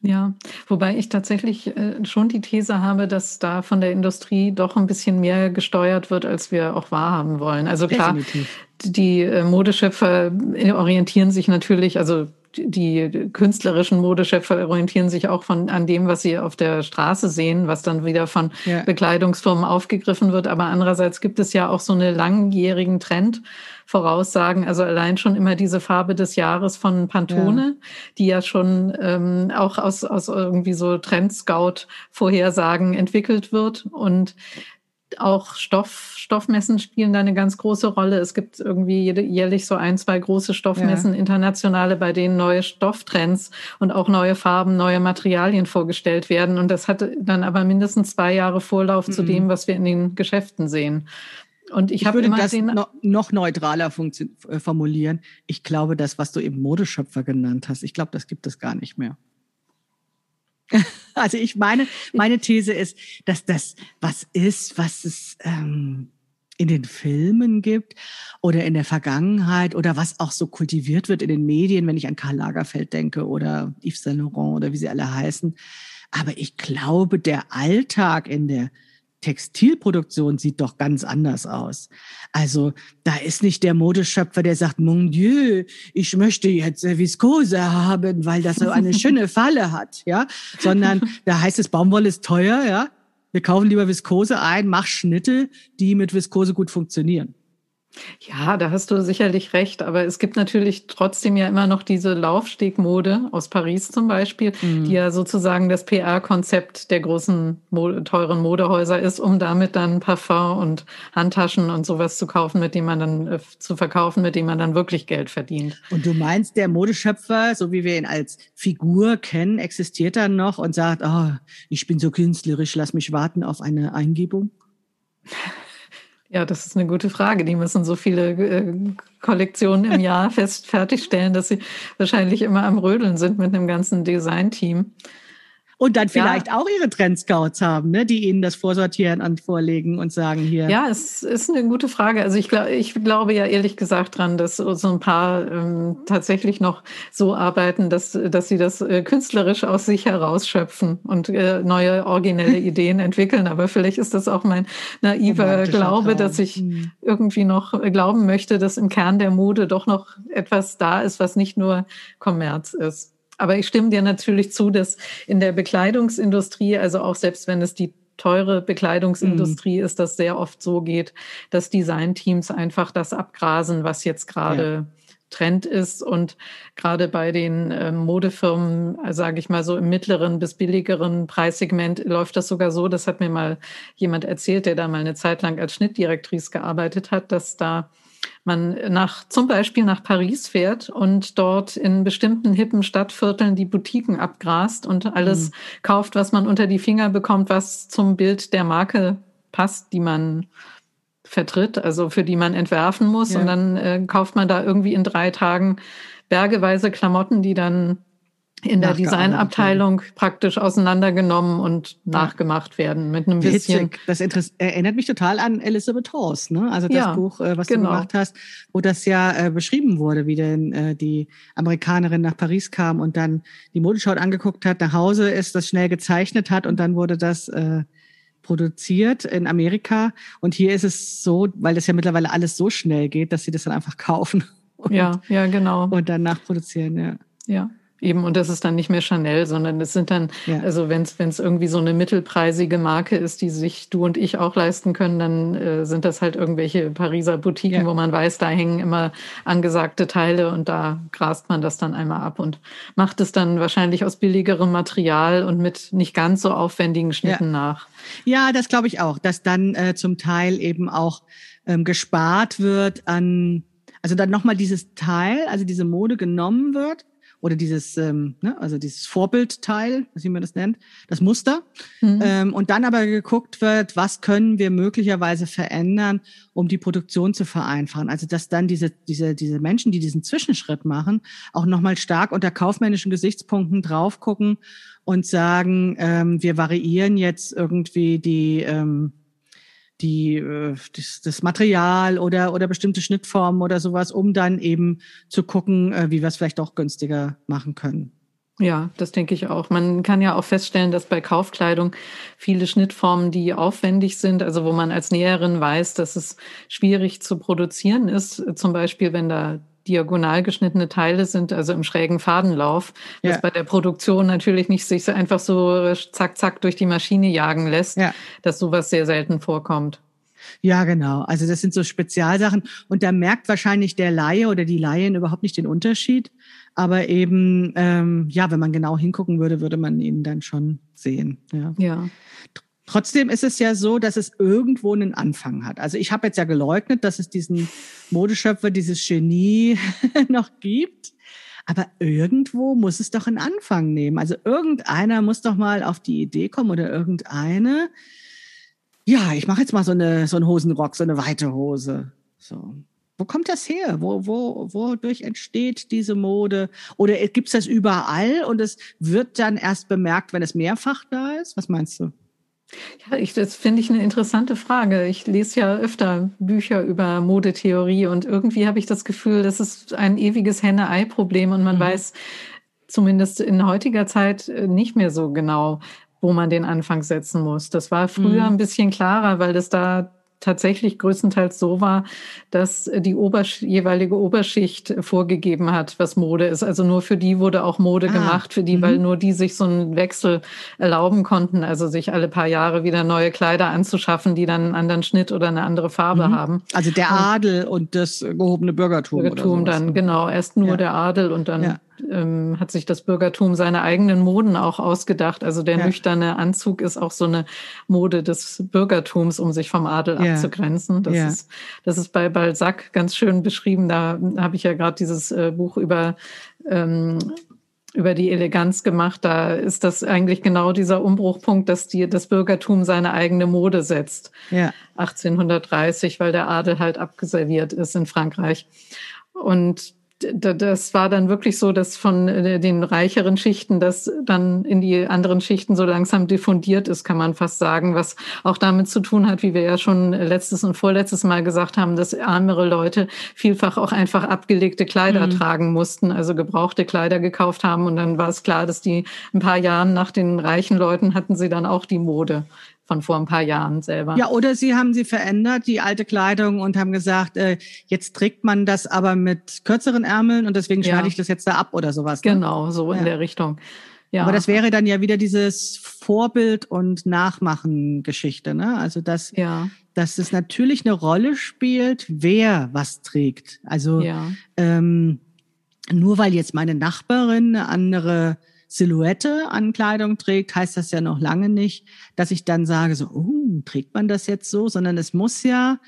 Ja, wobei ich tatsächlich äh, schon die These habe, dass da von der Industrie doch ein bisschen mehr gesteuert wird, als wir auch wahrhaben wollen. Also klar, Definitiv die äh, Modeschöpfer orientieren sich natürlich, also die künstlerischen Modeschöpfer orientieren sich auch von an dem, was sie auf der Straße sehen, was dann wieder von ja. Bekleidungsfirmen aufgegriffen wird. Aber andererseits gibt es ja auch so eine langjährigen Trend. Voraussagen, also allein schon immer diese Farbe des Jahres von Pantone, ja. die ja schon ähm, auch aus, aus irgendwie so Trend-Scout-Vorhersagen entwickelt wird. Und auch Stoff, Stoffmessen spielen da eine ganz große Rolle. Es gibt irgendwie jährlich so ein, zwei große Stoffmessen, ja. internationale, bei denen neue Stofftrends und auch neue Farben, neue Materialien vorgestellt werden. Und das hat dann aber mindestens zwei Jahre Vorlauf mhm. zu dem, was wir in den Geschäften sehen. Und ich, ich würde das noch, noch neutraler äh, formulieren. Ich glaube, das, was du eben Modeschöpfer genannt hast, ich glaube, das gibt es gar nicht mehr. Also ich meine, meine These ist, dass das was ist, was es ähm, in den Filmen gibt oder in der Vergangenheit oder was auch so kultiviert wird in den Medien, wenn ich an Karl Lagerfeld denke oder Yves Saint Laurent oder wie sie alle heißen. Aber ich glaube, der Alltag in der Textilproduktion sieht doch ganz anders aus. Also da ist nicht der Modeschöpfer, der sagt, mon Dieu, ich möchte jetzt Viskose haben, weil das so eine schöne Falle hat, ja, sondern da heißt es, Baumwolle ist teuer, ja. Wir kaufen lieber Viskose ein, mach Schnitte, die mit Viskose gut funktionieren. Ja, da hast du sicherlich recht, aber es gibt natürlich trotzdem ja immer noch diese Laufstegmode aus Paris zum Beispiel, mhm. die ja sozusagen das PR-Konzept der großen teuren Modehäuser ist, um damit dann Parfum und Handtaschen und sowas zu kaufen, mit dem man dann äh, zu verkaufen, mit dem man dann wirklich Geld verdient. Und du meinst, der Modeschöpfer, so wie wir ihn als Figur kennen, existiert dann noch und sagt, oh, ich bin so künstlerisch, lass mich warten auf eine Eingebung? Ja, das ist eine gute Frage. Die müssen so viele äh, Kollektionen im Jahr fest fertigstellen, dass sie wahrscheinlich immer am Rödeln sind mit einem ganzen Designteam. Und dann vielleicht ja. auch ihre Trendscouts haben, ne, die ihnen das Vorsortieren an vorlegen und sagen hier. Ja, es ist eine gute Frage. Also ich glaube, ich glaube ja ehrlich gesagt dran, dass so ein paar ähm, tatsächlich noch so arbeiten, dass, dass sie das äh, künstlerisch aus sich herausschöpfen und äh, neue originelle Ideen entwickeln. Aber vielleicht ist das auch mein naiver Glaube, dass ich hm. irgendwie noch glauben möchte, dass im Kern der Mode doch noch etwas da ist, was nicht nur Kommerz ist. Aber ich stimme dir natürlich zu, dass in der Bekleidungsindustrie, also auch selbst wenn es die teure Bekleidungsindustrie mm. ist, das sehr oft so geht, dass Designteams einfach das abgrasen, was jetzt gerade ja. Trend ist. Und gerade bei den äh, Modefirmen, sage ich mal so im mittleren bis billigeren Preissegment, läuft das sogar so, das hat mir mal jemand erzählt, der da mal eine Zeit lang als Schnittdirektrice gearbeitet hat, dass da man nach, zum Beispiel nach Paris fährt und dort in bestimmten hippen Stadtvierteln die Boutiquen abgrast und alles mhm. kauft, was man unter die Finger bekommt, was zum Bild der Marke passt, die man vertritt, also für die man entwerfen muss. Ja. Und dann äh, kauft man da irgendwie in drei Tagen bergeweise Klamotten, die dann in der Designabteilung praktisch auseinandergenommen und ja. nachgemacht werden mit einem bisschen. Das erinnert mich total an Elizabeth Horst, ne? Also das ja, Buch, äh, was genau. du gemacht hast, wo das ja äh, beschrieben wurde, wie denn äh, die Amerikanerin nach Paris kam und dann die Modeschau angeguckt hat, nach Hause ist, das schnell gezeichnet hat und dann wurde das äh, produziert in Amerika. Und hier ist es so, weil das ja mittlerweile alles so schnell geht, dass sie das dann einfach kaufen. Und, ja, ja, genau. Und dann nachproduzieren, ja. Ja. Eben, und das ist dann nicht mehr Chanel, sondern es sind dann, ja. also wenn es irgendwie so eine mittelpreisige Marke ist, die sich du und ich auch leisten können, dann äh, sind das halt irgendwelche Pariser Boutiquen, ja. wo man weiß, da hängen immer angesagte Teile und da grast man das dann einmal ab und macht es dann wahrscheinlich aus billigerem Material und mit nicht ganz so aufwendigen Schnitten ja. nach. Ja, das glaube ich auch, dass dann äh, zum Teil eben auch ähm, gespart wird an, also dann nochmal dieses Teil, also diese Mode genommen wird oder dieses, ähm, ne, also dieses Vorbildteil, wie man das nennt, das Muster. Mhm. Ähm, und dann aber geguckt wird, was können wir möglicherweise verändern, um die Produktion zu vereinfachen. Also dass dann diese, diese, diese Menschen, die diesen Zwischenschritt machen, auch nochmal stark unter kaufmännischen Gesichtspunkten drauf gucken und sagen, ähm, wir variieren jetzt irgendwie die, ähm, die, äh, das, das Material oder, oder bestimmte Schnittformen oder sowas, um dann eben zu gucken, äh, wie wir es vielleicht auch günstiger machen können. Ja, das denke ich auch. Man kann ja auch feststellen, dass bei Kaufkleidung viele Schnittformen, die aufwendig sind, also wo man als Näherin weiß, dass es schwierig zu produzieren ist, zum Beispiel wenn da diagonal geschnittene Teile sind, also im schrägen Fadenlauf, ja. das bei der Produktion natürlich nicht sich so einfach so zack, zack durch die Maschine jagen lässt, ja. dass sowas sehr selten vorkommt. Ja, genau. Also das sind so Spezialsachen. Und da merkt wahrscheinlich der Laie oder die Laien überhaupt nicht den Unterschied. Aber eben, ähm, ja, wenn man genau hingucken würde, würde man ihn dann schon sehen. Ja. ja. Trotzdem ist es ja so, dass es irgendwo einen Anfang hat. Also ich habe jetzt ja geleugnet, dass es diesen Modeschöpfer, dieses Genie noch gibt. Aber irgendwo muss es doch einen Anfang nehmen. Also irgendeiner muss doch mal auf die Idee kommen oder irgendeine. Ja, ich mache jetzt mal so eine so einen Hosenrock, so eine weite Hose. So. Wo kommt das her? Wo, wo, wodurch entsteht diese Mode? Oder gibt es das überall und es wird dann erst bemerkt, wenn es mehrfach da ist? Was meinst du? Ja, ich, das finde ich eine interessante Frage. Ich lese ja öfter Bücher über Modetheorie und irgendwie habe ich das Gefühl, das ist ein ewiges Henne-Ei-Problem und man mhm. weiß zumindest in heutiger Zeit äh, nicht mehr so genau, wo man den Anfang setzen muss. Das war früher mhm. ein bisschen klarer, weil das da tatsächlich größtenteils so war, dass die Obersch jeweilige Oberschicht vorgegeben hat, was Mode ist. Also nur für die wurde auch Mode ah. gemacht, für die, mhm. weil nur die sich so einen Wechsel erlauben konnten, also sich alle paar Jahre wieder neue Kleider anzuschaffen, die dann einen anderen Schnitt oder eine andere Farbe mhm. haben. Also der Adel und, und das gehobene Bürgertum. Bürgertum dann, genau. Erst nur ja. der Adel und dann ja ähm, hat sich das Bürgertum seine eigenen Moden auch ausgedacht. Also der ja. nüchterne Anzug ist auch so eine Mode des Bürgertums, um sich vom Adel ja. abzugrenzen. Das, ja. ist, das ist bei Balzac ganz schön beschrieben. Da habe ich ja gerade dieses äh, Buch über ähm, über die Eleganz gemacht. Da ist das eigentlich genau dieser Umbruchpunkt, dass die, das Bürgertum seine eigene Mode setzt. Ja. 1830, weil der Adel halt abgeserviert ist in Frankreich. Und das war dann wirklich so, dass von äh, den reicheren Schichten das dann in die anderen Schichten so langsam diffundiert ist, kann man fast sagen, was auch damit zu tun hat, wie wir ja schon letztes und vorletztes Mal gesagt haben, dass ärmere Leute vielfach auch einfach abgelegte Kleider mhm. tragen mussten, also gebrauchte Kleider gekauft haben und dann war es klar, dass die ein paar Jahren nach den reichen Leuten hatten sie dann auch die Mode von vor ein paar Jahren selber. Ja, oder sie haben sie verändert, die alte Kleidung, und haben gesagt, äh, jetzt trägt man das aber mit kürzeren Ärmeln und deswegen schneide ja. ich das jetzt da ab oder sowas. Ne? Genau, so in der Richtung. Ja. Aber das wäre dann ja wieder dieses Vorbild- und Nachmachen-Geschichte, ne? Also dass, ja. dass es natürlich eine Rolle spielt, wer was trägt. Also ja. ähm, nur weil jetzt meine Nachbarin eine andere Silhouette an Kleidung trägt, heißt das ja noch lange nicht, dass ich dann sage, so, oh, trägt man das jetzt so, sondern es muss ja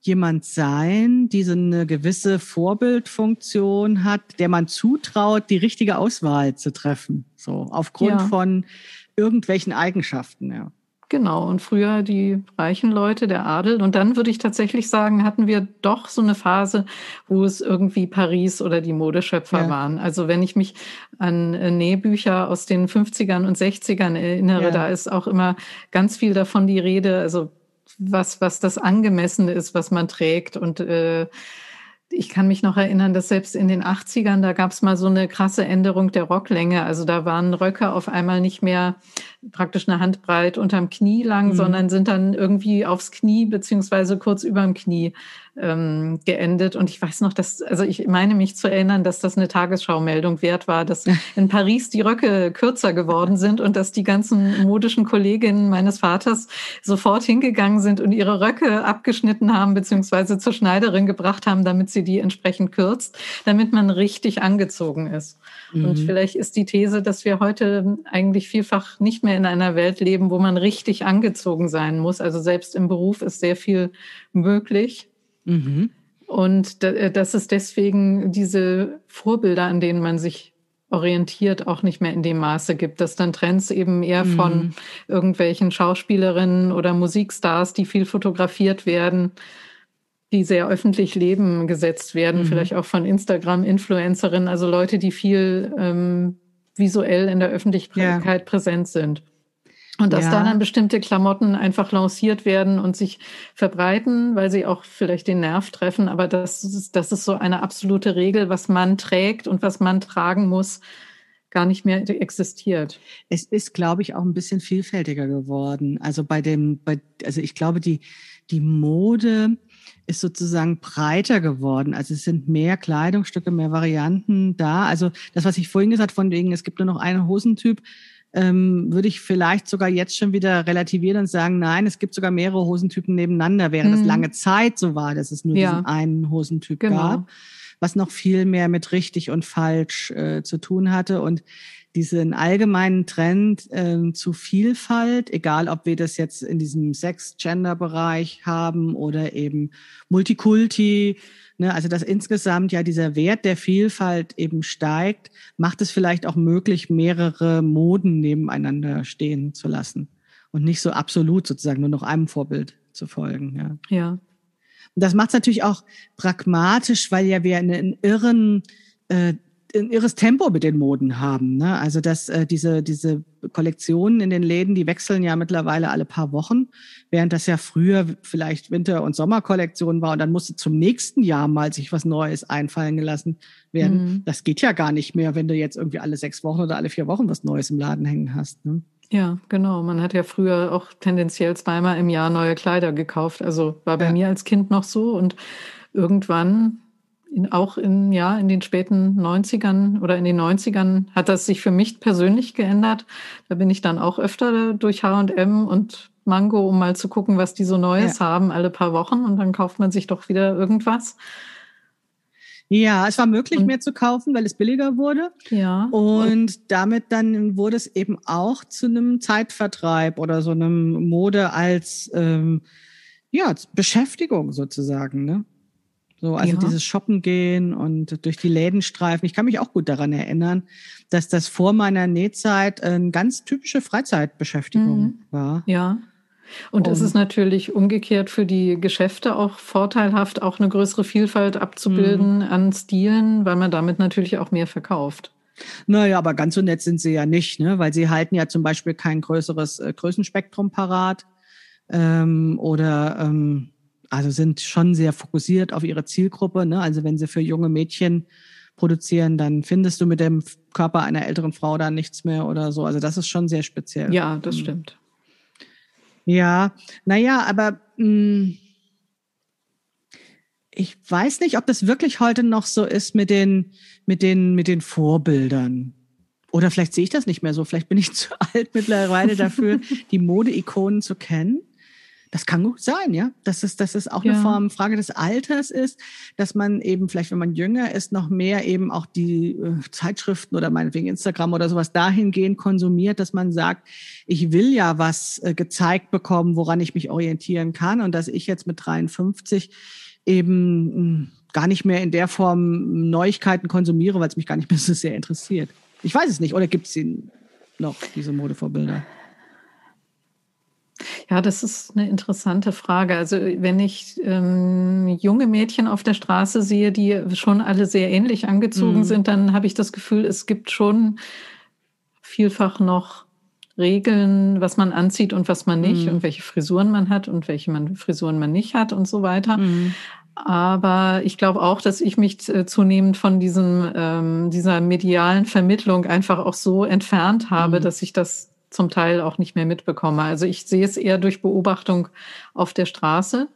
jemand sein, die so eine gewisse Vorbildfunktion hat, der man zutraut, die richtige Auswahl zu treffen. So, aufgrund ja. von irgendwelchen Eigenschaften, ja. Genau, und früher die reichen Leute, der Adel. Und dann würde ich tatsächlich sagen, hatten wir doch so eine Phase, wo es irgendwie Paris oder die Modeschöpfer ja. waren. Also wenn ich mich an äh, Nähbücher aus den 50ern und 60ern erinnere, ja. da ist auch immer ganz viel davon die Rede, also was, was das Angemessene ist, was man trägt und äh, ich kann mich noch erinnern, dass selbst in den 80ern, da gab es mal so eine krasse Änderung der Rocklänge. Also da waren Röcke auf einmal nicht mehr praktisch eine Handbreit unterm Knie lang, mhm. sondern sind dann irgendwie aufs Knie beziehungsweise kurz überm Knie ähm, geendet. Und ich weiß noch, dass, also ich meine mich zu erinnern, dass das eine Tagesschau-Meldung wert war, dass in Paris die Röcke kürzer geworden sind und dass die ganzen modischen Kolleginnen meines Vaters sofort hingegangen sind und ihre Röcke abgeschnitten haben, beziehungsweise zur Schneiderin gebracht haben, damit sie die entsprechend kürzt, damit man richtig angezogen ist. Mhm. Und vielleicht ist die These, dass wir heute eigentlich vielfach nicht mehr in einer Welt leben, wo man richtig angezogen sein muss. Also selbst im Beruf ist sehr viel möglich. Mhm. Und äh, dass es deswegen diese Vorbilder, an denen man sich orientiert, auch nicht mehr in dem Maße gibt, dass dann Trends eben eher mhm. von irgendwelchen Schauspielerinnen oder Musikstars, die viel fotografiert werden, die sehr öffentlich leben, gesetzt werden, mhm. vielleicht auch von Instagram-Influencerinnen, also Leute, die viel ähm, visuell in der Öffentlichkeit ja. präsent sind. Und dass ja. da dann bestimmte Klamotten einfach lanciert werden und sich verbreiten, weil sie auch vielleicht den Nerv treffen. Aber das ist, das ist so eine absolute Regel, was man trägt und was man tragen muss, gar nicht mehr existiert. Es ist, glaube ich, auch ein bisschen vielfältiger geworden. Also bei dem, bei, also ich glaube, die, die Mode ist sozusagen breiter geworden. Also es sind mehr Kleidungsstücke, mehr Varianten da. Also das, was ich vorhin gesagt von wegen, es gibt nur noch einen Hosentyp, ähm, würde ich vielleicht sogar jetzt schon wieder relativieren und sagen, nein, es gibt sogar mehrere Hosentypen nebeneinander, während es mhm. lange Zeit so war, dass es nur ja. diesen einen Hosentyp genau. gab, was noch viel mehr mit richtig und falsch äh, zu tun hatte und diesen allgemeinen Trend äh, zu Vielfalt, egal ob wir das jetzt in diesem Sex-Gender-Bereich haben oder eben Multikulti, Ne, also dass insgesamt ja dieser Wert der Vielfalt eben steigt, macht es vielleicht auch möglich, mehrere Moden nebeneinander stehen zu lassen und nicht so absolut sozusagen nur noch einem Vorbild zu folgen. Ja. ja. Und das macht es natürlich auch pragmatisch, weil ja wir einen irren äh, ein irres Tempo mit den Moden haben. Ne? Also dass äh, diese, diese Kollektionen in den Läden, die wechseln ja mittlerweile alle paar Wochen, während das ja früher vielleicht Winter- und Sommerkollektion war und dann musste zum nächsten Jahr mal sich was Neues einfallen gelassen werden. Mhm. Das geht ja gar nicht mehr, wenn du jetzt irgendwie alle sechs Wochen oder alle vier Wochen was Neues im Laden hängen hast. Ne? Ja, genau. Man hat ja früher auch tendenziell zweimal im Jahr neue Kleider gekauft. Also war bei ja. mir als Kind noch so und irgendwann in, auch in, ja, in den späten 90ern oder in den 90ern hat das sich für mich persönlich geändert. Da bin ich dann auch öfter durch H&M und Mango, um mal zu gucken, was die so Neues ja. haben, alle paar Wochen. Und dann kauft man sich doch wieder irgendwas. Ja, es war möglich, und, mehr zu kaufen, weil es billiger wurde. Ja. Und, damit dann wurde es eben auch zu einem Zeitvertreib oder so einem Mode als ähm, ja, Beschäftigung sozusagen, ne? So, also ja. dieses Shoppen gehen und durch die Läden streifen. Ich kann mich auch gut daran erinnern, dass das vor meiner Nähzeit eine ganz typische Freizeitbeschäftigung mhm. war. Ja. Und es ist natürlich umgekehrt für die Geschäfte auch vorteilhaft, auch eine größere Vielfalt abzubilden mhm. an Stilen, weil man damit natürlich auch mehr verkauft. Naja, aber ganz so nett sind sie ja nicht, ne? weil sie halten ja zum Beispiel kein größeres äh, Größenspektrum parat ähm, oder ähm, also sind schon sehr fokussiert auf ihre Zielgruppe. Ne? Also wenn sie für junge Mädchen produzieren, dann findest du mit dem Körper einer älteren Frau da nichts mehr oder so. Also das ist schon sehr speziell. Ja, das mhm. stimmt. Ja, naja, aber mh, hm, ich weiß nicht, ob das wirklich heute noch so ist mit den, mit den, mit den Vorbildern. Oder vielleicht sehe ich das nicht mehr so. Vielleicht bin ich zu alt mittlerweile dafür, die Mode-Ikonen zu kennen. Das kann gut sein, ja. Dass es, dass es auch ja. eine Form, Frage des Alters ist, dass man eben vielleicht, wenn man jünger ist, noch mehr eben auch die äh, Zeitschriften oder meinetwegen Instagram oder sowas dahingehend konsumiert, dass man sagt, ich will ja was äh, gezeigt bekommen, woran ich mich orientieren kann und dass ich jetzt mit 53 eben mh, hm, gar nicht mehr in der Form Neuigkeiten konsumiere, weil es mich gar nicht mehr so sehr interessiert. Ich weiß es nicht. Oder gibt es noch, diese Modevorbilder? Ja, das ist eine interessante Frage. Also wenn ich ähm, junge Mädchen auf der Straße sehe, die schon alle sehr ähnlich angezogen mhm. sind, dann habe ich das Gefühl, es gibt schon vielfach noch Regeln, was man anzieht und was man nicht mhm. und welche Frisuren man hat und welche man, Frisuren man nicht hat und so weiter. Mhm. Aber ich glaube auch, dass ich mich äh, zunehmend von diesem, ähm, dieser medialen Vermittlung einfach auch so entfernt habe, mhm. dass ich das zum Teil auch nicht mehr mitbekomme. Also ich sehe es eher durch Beobachtung auf der Straße.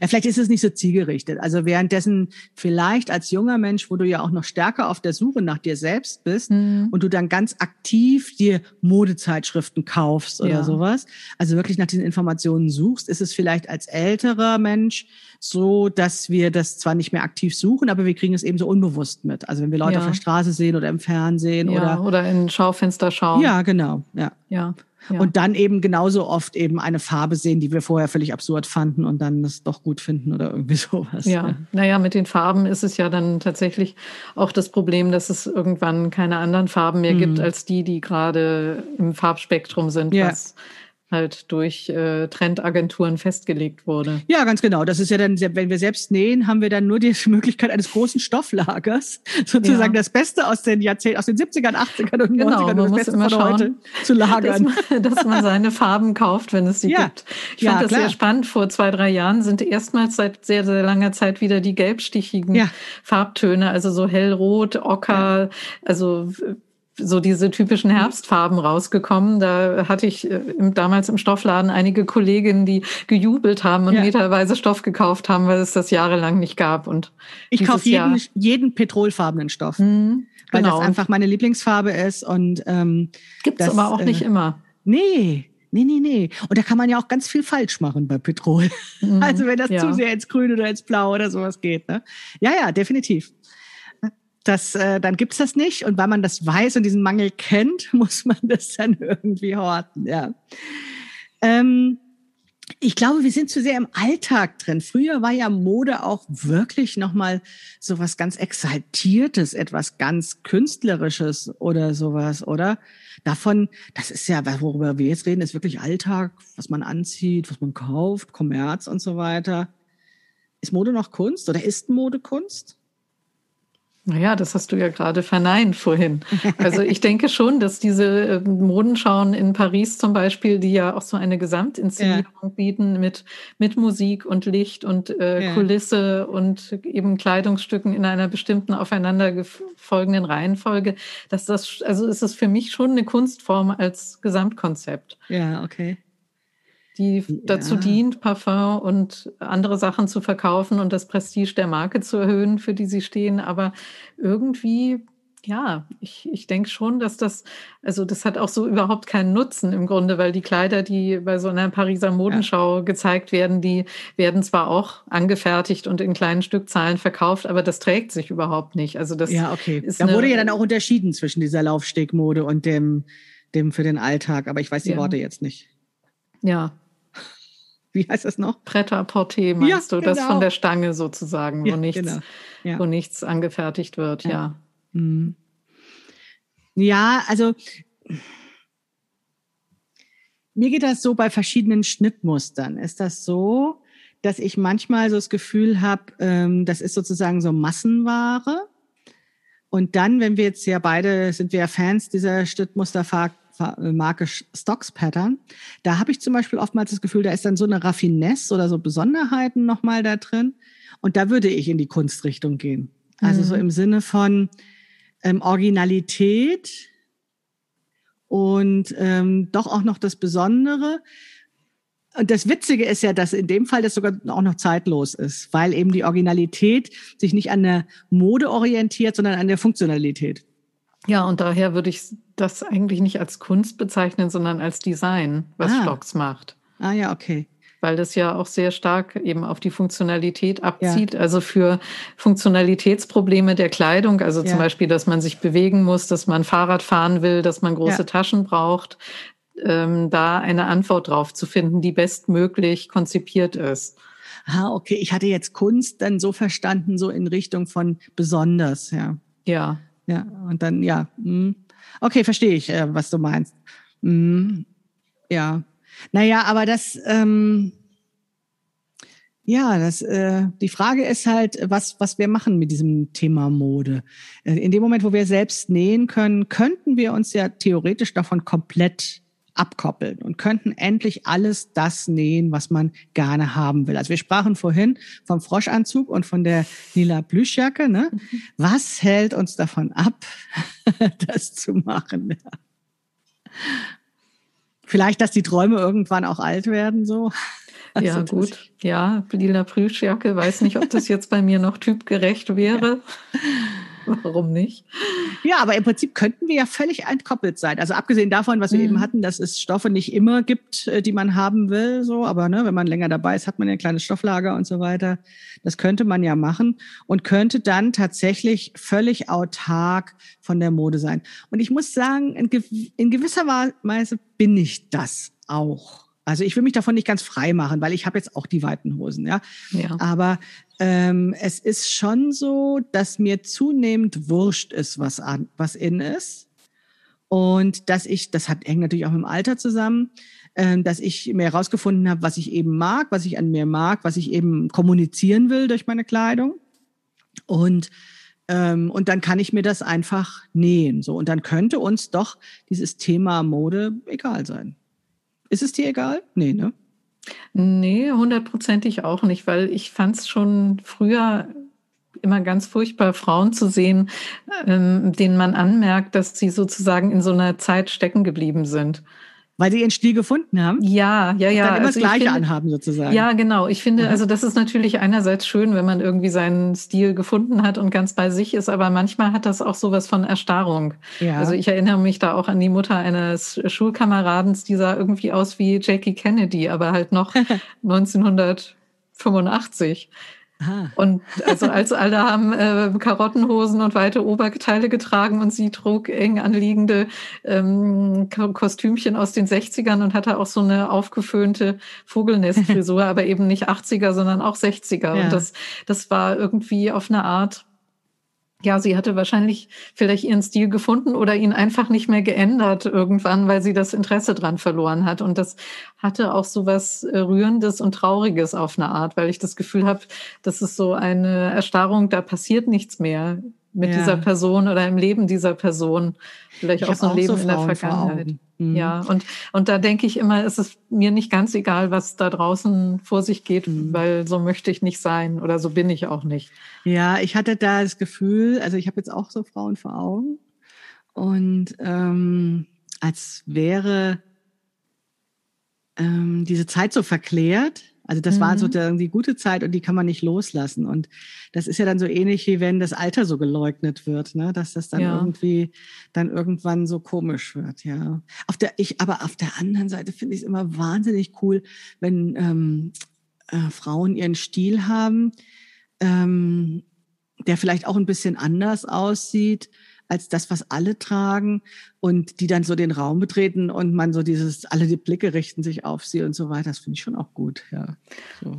Ja, vielleicht ist es nicht so zielgerichtet. Also währenddessen vielleicht als junger Mensch, wo du ja auch noch stärker auf der Suche nach dir selbst bist mhm. und du dann ganz aktiv dir Modezeitschriften kaufst oder ja. sowas, also wirklich nach diesen Informationen suchst, ist es vielleicht als älterer Mensch so, dass wir das zwar nicht mehr aktiv suchen, aber wir kriegen es eben so unbewusst mit. Also wenn wir Leute ja. auf der Straße sehen oder im Fernsehen ja, oder oder in Schaufenster schauen. Ja, genau. Ja. ja. Ja. Und dann eben genauso oft eben eine Farbe sehen, die wir vorher völlig absurd fanden und dann es doch gut finden oder irgendwie sowas. Ja, ja. naja, mit den Farben ist es ja dann tatsächlich auch das Problem, dass es irgendwann keine anderen Farben mehr mhm. gibt als die, die gerade im Farbspektrum sind, ja. was halt durch äh, Trendagenturen festgelegt wurde. Ja, ganz genau. Das ist ja dann, wenn wir selbst nähen, haben wir dann nur die Möglichkeit eines großen Stofflagers, sozusagen ja. das Beste aus den Jahrzehnten, aus den 70ern, 80ern und genau, 90ern und das Beste von schauen, heute zu lagern. Dass man, dass man, seine Farben kauft, wenn es sie ja. gibt. Ich ja, fand das klar. sehr spannend. Vor zwei, drei Jahren sind erstmals seit sehr, sehr langer Zeit wieder die gelbstichigen. Farbtöne, also so hellrot, ocker, also so diese typischen Herbstfarben rausgekommen. Da hatte ich äh, damals im Stoffladen einige Kolleginnen, die gejubelt haben und ja. meterweise Stoff gekauft haben, weil es das jahrelang nicht gab. Und ich kaufe jeden, jeden petrolfarbenen Stoff, mhm, weil genau. das einfach meine Lieblingsfarbe ist. Und ähm, gibt es aber auch nicht äh, immer. Nee. Nee, nee, nee. Und da kann man ja auch ganz viel falsch machen bei Petrol. Mhm, also wenn das ja. zu sehr ins Grün oder ins Blau oder sowas geht. Ne? Ja, ja, definitiv das, äh, dann gibt's das nicht. Und weil man das weiß und diesen Mangel kennt, muss man das dann irgendwie horten. Ja. Ähm, ich glaube, wir sind zu sehr im Alltag drin. Früher war ja Mode auch wirklich nochmal so was ganz Exaltiertes, etwas ganz Künstlerisches oder sowas, oder? Davon, das ist ja, worüber wir jetzt reden, ist wirklich Alltag, was man anzieht, was man kauft, Kommerz und so weiter. Ist Mode noch Kunst oder ist Mode Kunst? Naja, das hast du ja gerade verneint vorhin. Also ich denke schon, dass diese äh, Modenschauen in Paris zum Beispiel, die ja auch so eine Gesamtinszenierung ja. bieten mit, mit Musik und Licht und äh, ja. Kulisse und eben Kleidungsstücken in einer bestimmten aufeinanderfolgenden Reihenfolge, dass das, also ist es für mich schon eine Kunstform als Gesamtkonzept. Ja, okay die dazu ja. dient, Parfum und andere Sachen zu verkaufen und das Prestige der Marke zu erhöhen, für die sie stehen. Aber irgendwie, ja, ich, ich denke schon, dass das, also das hat auch so überhaupt keinen Nutzen im Grunde, weil die Kleider, die bei so einer Pariser Modenschau ja. gezeigt werden, die werden zwar auch angefertigt und in kleinen Stückzahlen verkauft, aber das trägt sich überhaupt nicht. Also das ja, okay. Ist da wurde ja dann auch unterschieden zwischen dieser Laufstegmode und dem, dem für den Alltag, aber ich weiß die ja. Worte jetzt nicht. Ja, wie heißt das noch? Pret-à-porter meinst ja, du, genau. das von der Stange sozusagen, wo, ja, nichts, genau. ja. wo nichts angefertigt wird, ja. Mhm. Ja, also mir geht das so bei verschiedenen Schnittmustern. Ist das so, dass ich manchmal so das Gefühl habe, ähm, das ist sozusagen so Massenware. Und dann, wenn wir jetzt ja beide, sind wir ja Fans dieser Schnittmustermarke Marke Stocks Pattern. Da habe ich zum Beispiel oftmals das Gefühl, da ist dann so eine Raffinesse oder so Besonderheiten nochmal da drin. Und da würde ich in die Kunstrichtung gehen. Also mhm. so im Sinne von ähm, Originalität und ähm, doch auch noch das Besondere. Und das Witzige ist ja, dass in dem Fall das sogar auch noch zeitlos ist, weil eben die Originalität sich nicht an der Mode orientiert, sondern an der Funktionalität. Ja, und daher würde ich das eigentlich nicht als Kunst bezeichnen, sondern als Design, was ah. Stocks macht. Ah ja, okay. Weil das ja auch sehr stark eben auf die Funktionalität abzieht. Ja. Also für Funktionalitätsprobleme der Kleidung, also ja. zum Beispiel, dass man sich bewegen muss, dass man Fahrrad fahren will, dass man große ja. Taschen braucht, ähm, da eine Antwort drauf zu finden, die bestmöglich konzipiert ist. Ah, okay. Ich hatte jetzt Kunst dann so verstanden, so in Richtung von besonders, ja. Ja. Ja, und dann, ja. Hm. Okay, verstehe ich, äh, was du meinst. Mhm. Ja. Naja, aber das, ähm, ja, das, äh, die Frage ist halt, was, was wir machen mit diesem Thema Mode. Äh, in dem Moment, wo wir selbst nähen können, könnten wir uns ja theoretisch davon komplett abkoppeln und könnten endlich alles das nähen, was man gerne haben will. Also wir sprachen vorhin vom Froschanzug und von der lila Plüschjacke. Ne? Mhm. Was hält uns davon ab, das zu machen? Vielleicht, dass die Träume irgendwann auch alt werden, so. Also ja, gut. Ja, lila Plüschjacke. Weiß nicht, ob das jetzt bei mir noch typgerecht wäre. Ja. Warum nicht? Ja, aber im Prinzip könnten wir ja völlig entkoppelt sein. Also abgesehen davon, was wir mhm. eben hatten, dass es Stoffe nicht immer gibt, äh, die man haben will, so. Aber ne, wenn man länger dabei ist, hat man ja ein kleines Stofflager und so weiter. Das könnte man ja machen und könnte dann tatsächlich völlig autark von der Mode sein. Und ich muss sagen, in, in gewisser Weise bin ich das auch. Also ich will mich davon nicht ganz frei machen, weil ich habe jetzt auch die weiten Hosen, ja. ja. Aber ähm, es ist schon so, dass mir zunehmend wurscht ist, was an, was in ist. Und dass ich, das hat hängt natürlich auch mit dem Alter zusammen, ähm, dass ich mir herausgefunden habe, was ich eben mag, was ich an mir mag, was ich eben kommunizieren will durch meine Kleidung. Und ähm, und dann kann ich mir das einfach nähen. So und dann könnte uns doch dieses Thema Mode egal sein. Ist es dir egal? Nee, ne? Nee, hundertprozentig auch nicht, weil ich fand es schon früher immer ganz furchtbar, Frauen zu sehen, ähm, denen man anmerkt, dass sie sozusagen in so einer Zeit stecken geblieben sind. Weil sie ihren Stil gefunden haben? Ja, ja, ja. Dann immer also das Gleiche finde, anhaben sozusagen. Ja, genau. Ich finde, also das ist natürlich einerseits schön, wenn man irgendwie seinen Stil gefunden hat und ganz bei sich ist, aber manchmal hat das auch sowas von Erstarrung. Ja. Also ich erinnere mich da auch an die Mutter eines Schulkameradens, die sah irgendwie aus wie Jackie Kennedy, aber halt noch 1985. Aha. Und also als alle haben äh, Karottenhosen und weite Oberteile getragen und sie trug eng anliegende ähm, Kostümchen aus den 60ern und hatte auch so eine aufgeföhnte Vogelnestfrisur, aber eben nicht 80er, sondern auch 60er. Ja. Und das, das war irgendwie auf eine Art ja, sie hatte wahrscheinlich vielleicht ihren Stil gefunden oder ihn einfach nicht mehr geändert irgendwann, weil sie das Interesse dran verloren hat. Und das hatte auch so was äh, Rührendes und Trauriges auf eine Art, weil ich das Gefühl habe, das ist so eine Erstarrung, da passiert nichts mehr mit ja. dieser Person oder im Leben dieser Person. Vielleicht ich auch so ein Leben so in der Vergangenheit. Mhm. Ja, und, und da denke ich immer, es ist mir nicht ganz egal, was da draußen vor sich geht, mhm. weil so möchte ich nicht sein oder so bin ich auch nicht. Ja, ich hatte da das Gefühl, also ich habe jetzt auch so Frauen vor Augen und ähm, als wäre ähm, diese Zeit so verklärt. Also das mhm. war so mhm. die gute Zeit und die kann man nicht loslassen. Und das ist ja dann so ähnlich wie wenn das Alter so geleugnet wird, ne? dass das dann ja. irgendwie dann irgendwann so komisch wird. Ja. Auf der ich aber auf der anderen Seite finde ich es immer wahnsinnig cool, wenn ähm, äh, Frauen ihren Stil haben, ähm, der vielleicht auch ein bisschen anders aussieht als das, was alle tragen und die dann so den Raum betreten und man so dieses, alle die Blicke richten sich auf sie und so weiter. Das finde ich schon auch gut, ja. So.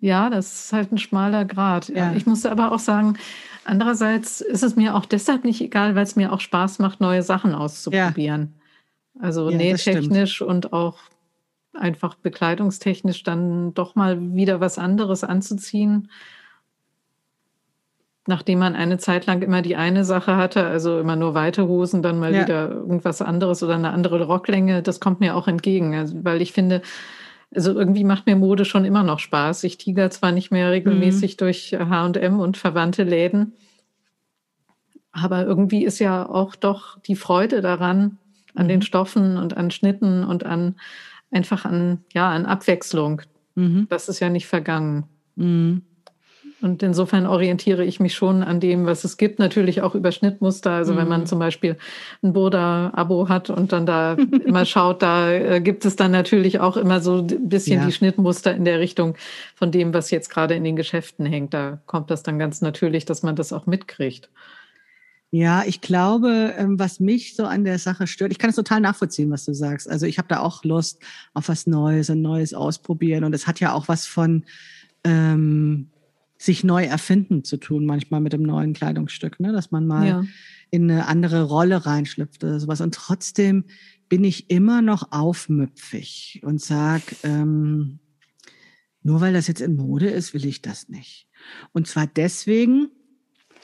Ja, das ist halt ein schmaler Grad. Ja. Ich musste aber auch sagen, andererseits ist es mir auch deshalb nicht egal, weil es mir auch Spaß macht, neue Sachen auszuprobieren. Ja. Also ja, nähtechnisch und auch einfach bekleidungstechnisch dann doch mal wieder was anderes anzuziehen nachdem man eine Zeit lang immer die eine Sache hatte, also immer nur weite Hosen, dann mal ja. wieder irgendwas anderes oder eine andere Rocklänge, das kommt mir auch entgegen, also, weil ich finde, also irgendwie macht mir Mode schon immer noch Spaß. Ich tiger zwar nicht mehr regelmäßig mhm. durch H&M und verwandte Läden, aber irgendwie ist ja auch doch die Freude daran, an mhm. den Stoffen und an Schnitten und an einfach an, ja, an Abwechslung. Mhm. Das ist ja nicht vergangen. Mhm. Und insofern orientiere ich mich schon an dem, was es gibt, natürlich auch über Schnittmuster. Also mhm. wenn man mhm. zum Beispiel ein Burda-Abo hat und dann da immer schaut, da äh, gibt es dann natürlich auch immer so ein bisschen ja. die Schnittmuster in der Richtung von dem, was jetzt gerade in den Geschäften hängt. Da kommt das dann ganz natürlich, dass man das auch mitkriegt. Ja, ich glaube, ähm, was mich so an der Sache stört, ich kann es total nachvollziehen, was du sagst. Also ich habe da auch Lust auf was Neues, ein Neues ausprobieren. Und es hat ja auch was von ähm, sich neu erfinden zu tun, manchmal mit dem neuen Kleidungsstück, ne? dass man mal ja. in eine andere Rolle reinschlüpft oder sowas. Und trotzdem bin ich immer noch aufmüpfig und sag, ähm, nur weil das jetzt in Mode ist, will ich das nicht. Und zwar deswegen,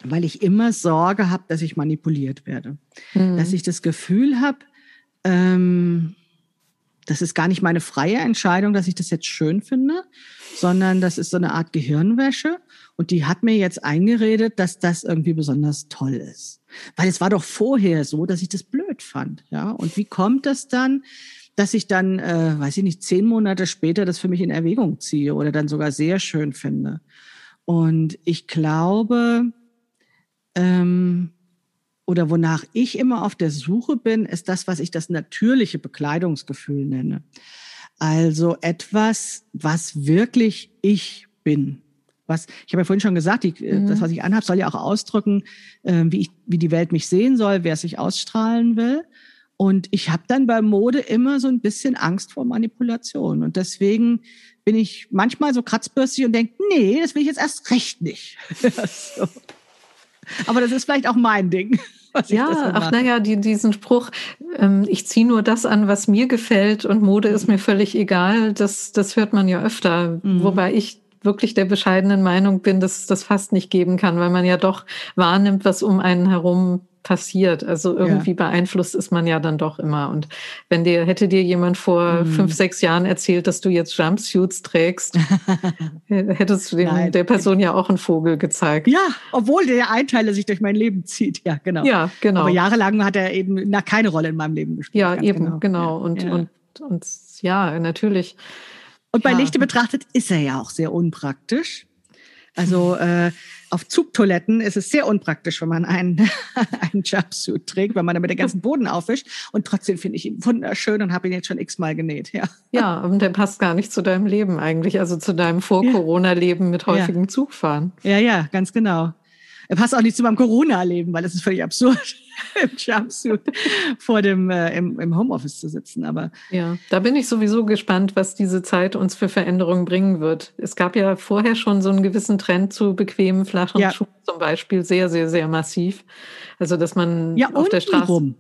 weil ich immer Sorge habe, dass ich manipuliert werde. Mhm. Dass ich das Gefühl habe, ähm, das ist gar nicht meine freie Entscheidung, dass ich das jetzt schön finde, sondern das ist so eine Art Gehirnwäsche. Und die hat mir jetzt eingeredet, dass das irgendwie besonders toll ist. Weil es war doch vorher so, dass ich das blöd fand. Ja. Und wie kommt das dann, dass ich dann, äh, weiß ich nicht, zehn Monate später das für mich in Erwägung ziehe oder dann sogar sehr schön finde? Und ich glaube, ähm, oder wonach ich immer auf der Suche bin, ist das, was ich das natürliche Bekleidungsgefühl nenne. Also etwas, was wirklich ich bin. Was, ich habe ja vorhin schon gesagt, die, äh, mhm. das, was ich anhabe, soll ja auch ausdrücken, äh, wie, ich, wie die Welt mich sehen soll, wer es sich ausstrahlen will. Und ich habe dann bei Mode immer so ein bisschen Angst vor Manipulation. Und deswegen bin ich manchmal so kratzbürstig und denke, nee, das will ich jetzt erst recht nicht. so. Aber das ist vielleicht auch mein Ding. Ja, ach naja, die, diesen Spruch, ähm, ich ziehe nur das an, was mir gefällt und Mode ist mir völlig egal, das, das hört man ja öfter. Mhm. Wobei ich wirklich der bescheidenen Meinung bin, dass es das fast nicht geben kann, weil man ja doch wahrnimmt, was um einen herum passiert. Also irgendwie ja. beeinflusst ist man ja dann doch immer. Und wenn dir, hätte dir jemand vor mhm. fünf, sechs Jahren erzählt, dass du jetzt Jumpsuits trägst, hättest du dem, der Person ja auch einen Vogel gezeigt. Ja, obwohl der Einteiler sich durch mein Leben zieht. Ja, genau. Ja, genau. Aber jahrelang hat er eben na, keine Rolle in meinem Leben gespielt. Ja, eben, genau. genau. Und, ja. und, und ja, natürlich. Und bei ja. Lichte betrachtet ist er ja auch sehr unpraktisch. Also äh, auf Zugtoiletten ist es sehr unpraktisch, wenn man einen, einen Jumpsuit trägt, weil man damit den ganzen Boden aufwischt. Und trotzdem finde ich ihn wunderschön und habe ihn jetzt schon x-mal genäht. Ja. ja, und der passt gar nicht zu deinem Leben eigentlich, also zu deinem Vor-Corona-Leben mit häufigem ja. Zugfahren. Ja, ja, ganz genau. Er passt auch nicht zu meinem Corona-Leben, weil das ist völlig absurd, im Jumpsuit vor dem äh, im, im Homeoffice zu sitzen. Aber ja, da bin ich sowieso gespannt, was diese Zeit uns für Veränderungen bringen wird. Es gab ja vorher schon so einen gewissen Trend zu bequemen, flachen ja. Schuhen zum Beispiel, sehr, sehr, sehr massiv. Also dass man ja, auf der Straße. Rum.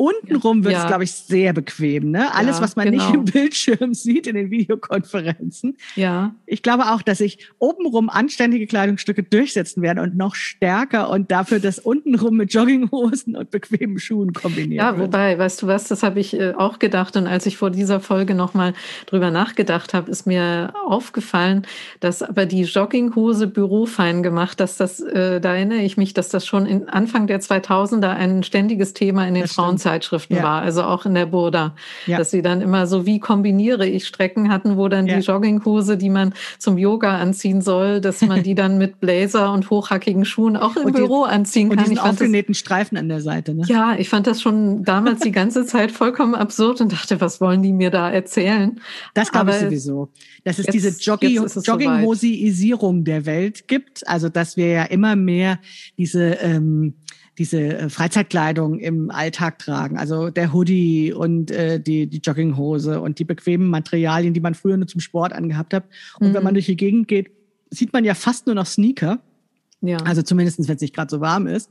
Untenrum wird es, ja. glaube ich, sehr bequem. Ne? Alles, ja, was man genau. nicht im Bildschirm sieht in den Videokonferenzen. Ja. Ich glaube auch, dass sich obenrum anständige Kleidungsstücke durchsetzen werden und noch stärker und dafür das untenrum mit Jogginghosen und bequemen Schuhen kombiniert Ja, wird. wobei, weißt du was, das habe ich äh, auch gedacht. Und als ich vor dieser Folge nochmal drüber nachgedacht habe, ist mir aufgefallen, dass aber die Jogginghose bürofein gemacht, dass das, äh, da erinnere ich mich, dass das schon in Anfang der 2000er ein ständiges Thema in den Frauenzeiten Zeitschriften ja. war, also auch in der Burda, ja. dass sie dann immer so, wie kombiniere ich Strecken hatten, wo dann ja. die Jogginghose, die man zum Yoga anziehen soll, dass man die dann mit Blazer und hochhackigen Schuhen auch im und Büro die, anziehen kann. Und diesen ich aufgenähten das, Streifen an der Seite. Ne? Ja, ich fand das schon damals die ganze Zeit vollkommen absurd und dachte, was wollen die mir da erzählen? Das glaube ich sowieso. Dass es jetzt, diese Jogging, Jogginghosisierung der Welt gibt, also dass wir ja immer mehr diese ähm, diese äh, Freizeitkleidung im Alltag tragen. Also der Hoodie und äh, die, die Jogginghose und die bequemen Materialien, die man früher nur zum Sport angehabt hat. Und mhm. wenn man durch die Gegend geht, sieht man ja fast nur noch Sneaker. Ja. Also zumindestens, wenn es nicht gerade so warm ist.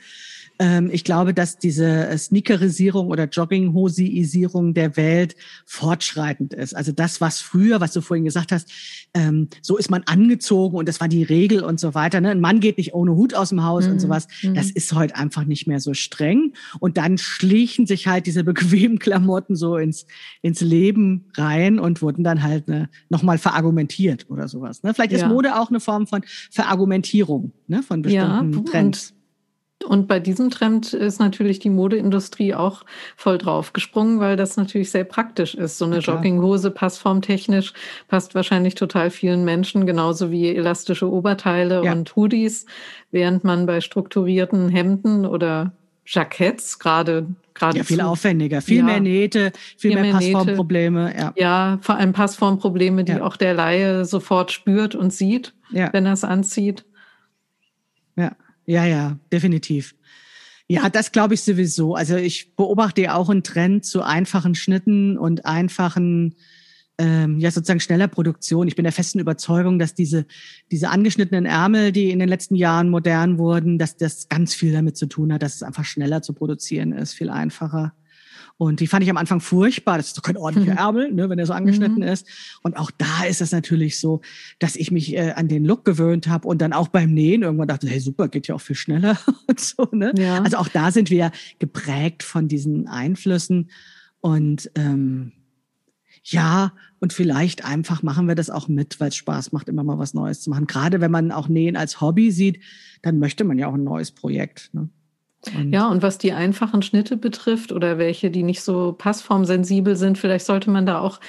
Ähm, ich glaube, dass diese Sneakerisierung oder Jogginghosiisierung der Welt fortschreitend ist. Also das, was früher, was du vorhin gesagt hast, ähm, so ist man angezogen und das war die Regel und so weiter. Ne? Ein Mann geht nicht ohne Hut aus dem Haus mhm. und sowas. Mhm. Das ist heute einfach nicht mehr so streng. Und dann schlichen sich halt diese bequemen Klamotten so ins, ins Leben rein und wurden dann halt ne, nochmal verargumentiert oder sowas. Ne? Vielleicht ist ja. Mode auch eine Form von Verargumentierung ne? von bestimmten ja, Trends. Und bei diesem Trend ist natürlich die Modeindustrie auch voll drauf gesprungen, weil das natürlich sehr praktisch ist. So eine Jogginghose passformtechnisch passt wahrscheinlich total vielen Menschen, genauso wie elastische Oberteile ja. und Hoodies, während man bei strukturierten Hemden oder Jacketts gerade gerade ja, viel aufwendiger, viel ja, mehr Nähte, viel, viel mehr, Passformprobleme. Ja. ja, vor allem Passformprobleme, die ja. auch der Laie sofort spürt und sieht, wenn er es anzieht. Ja. Ja, ja, definitiv. Ja, das glaube ich sowieso. Also ich beobachte ja auch einen Trend zu einfachen Schnitten und einfachen, ähm, ja sozusagen schneller Produktion. Ich bin der festen Überzeugung, dass diese diese angeschnittenen Ärmel, die in den letzten Jahren modern wurden, dass das ganz viel damit zu tun hat, dass es einfach schneller zu produzieren ist, viel einfacher. Und die fand ich am Anfang furchtbar. Das ist doch kein ordentlicher mhm. Ärmel, ne, wenn er so angeschnitten mhm. ist. Und auch da ist es natürlich so, dass ich mich äh, an den Look gewöhnt habe und dann auch beim Nähen irgendwann dachte, hey, super, geht ja auch viel schneller und so. Ne? Ja. Also auch da sind wir geprägt von diesen Einflüssen. Und ähm, ja, und vielleicht einfach machen wir das auch mit, weil es Spaß macht, immer mal was Neues zu machen. Gerade wenn man auch Nähen als Hobby sieht, dann möchte man ja auch ein neues Projekt. Ne? Und ja, und was die einfachen Schnitte betrifft oder welche, die nicht so passformsensibel sind, vielleicht sollte man da auch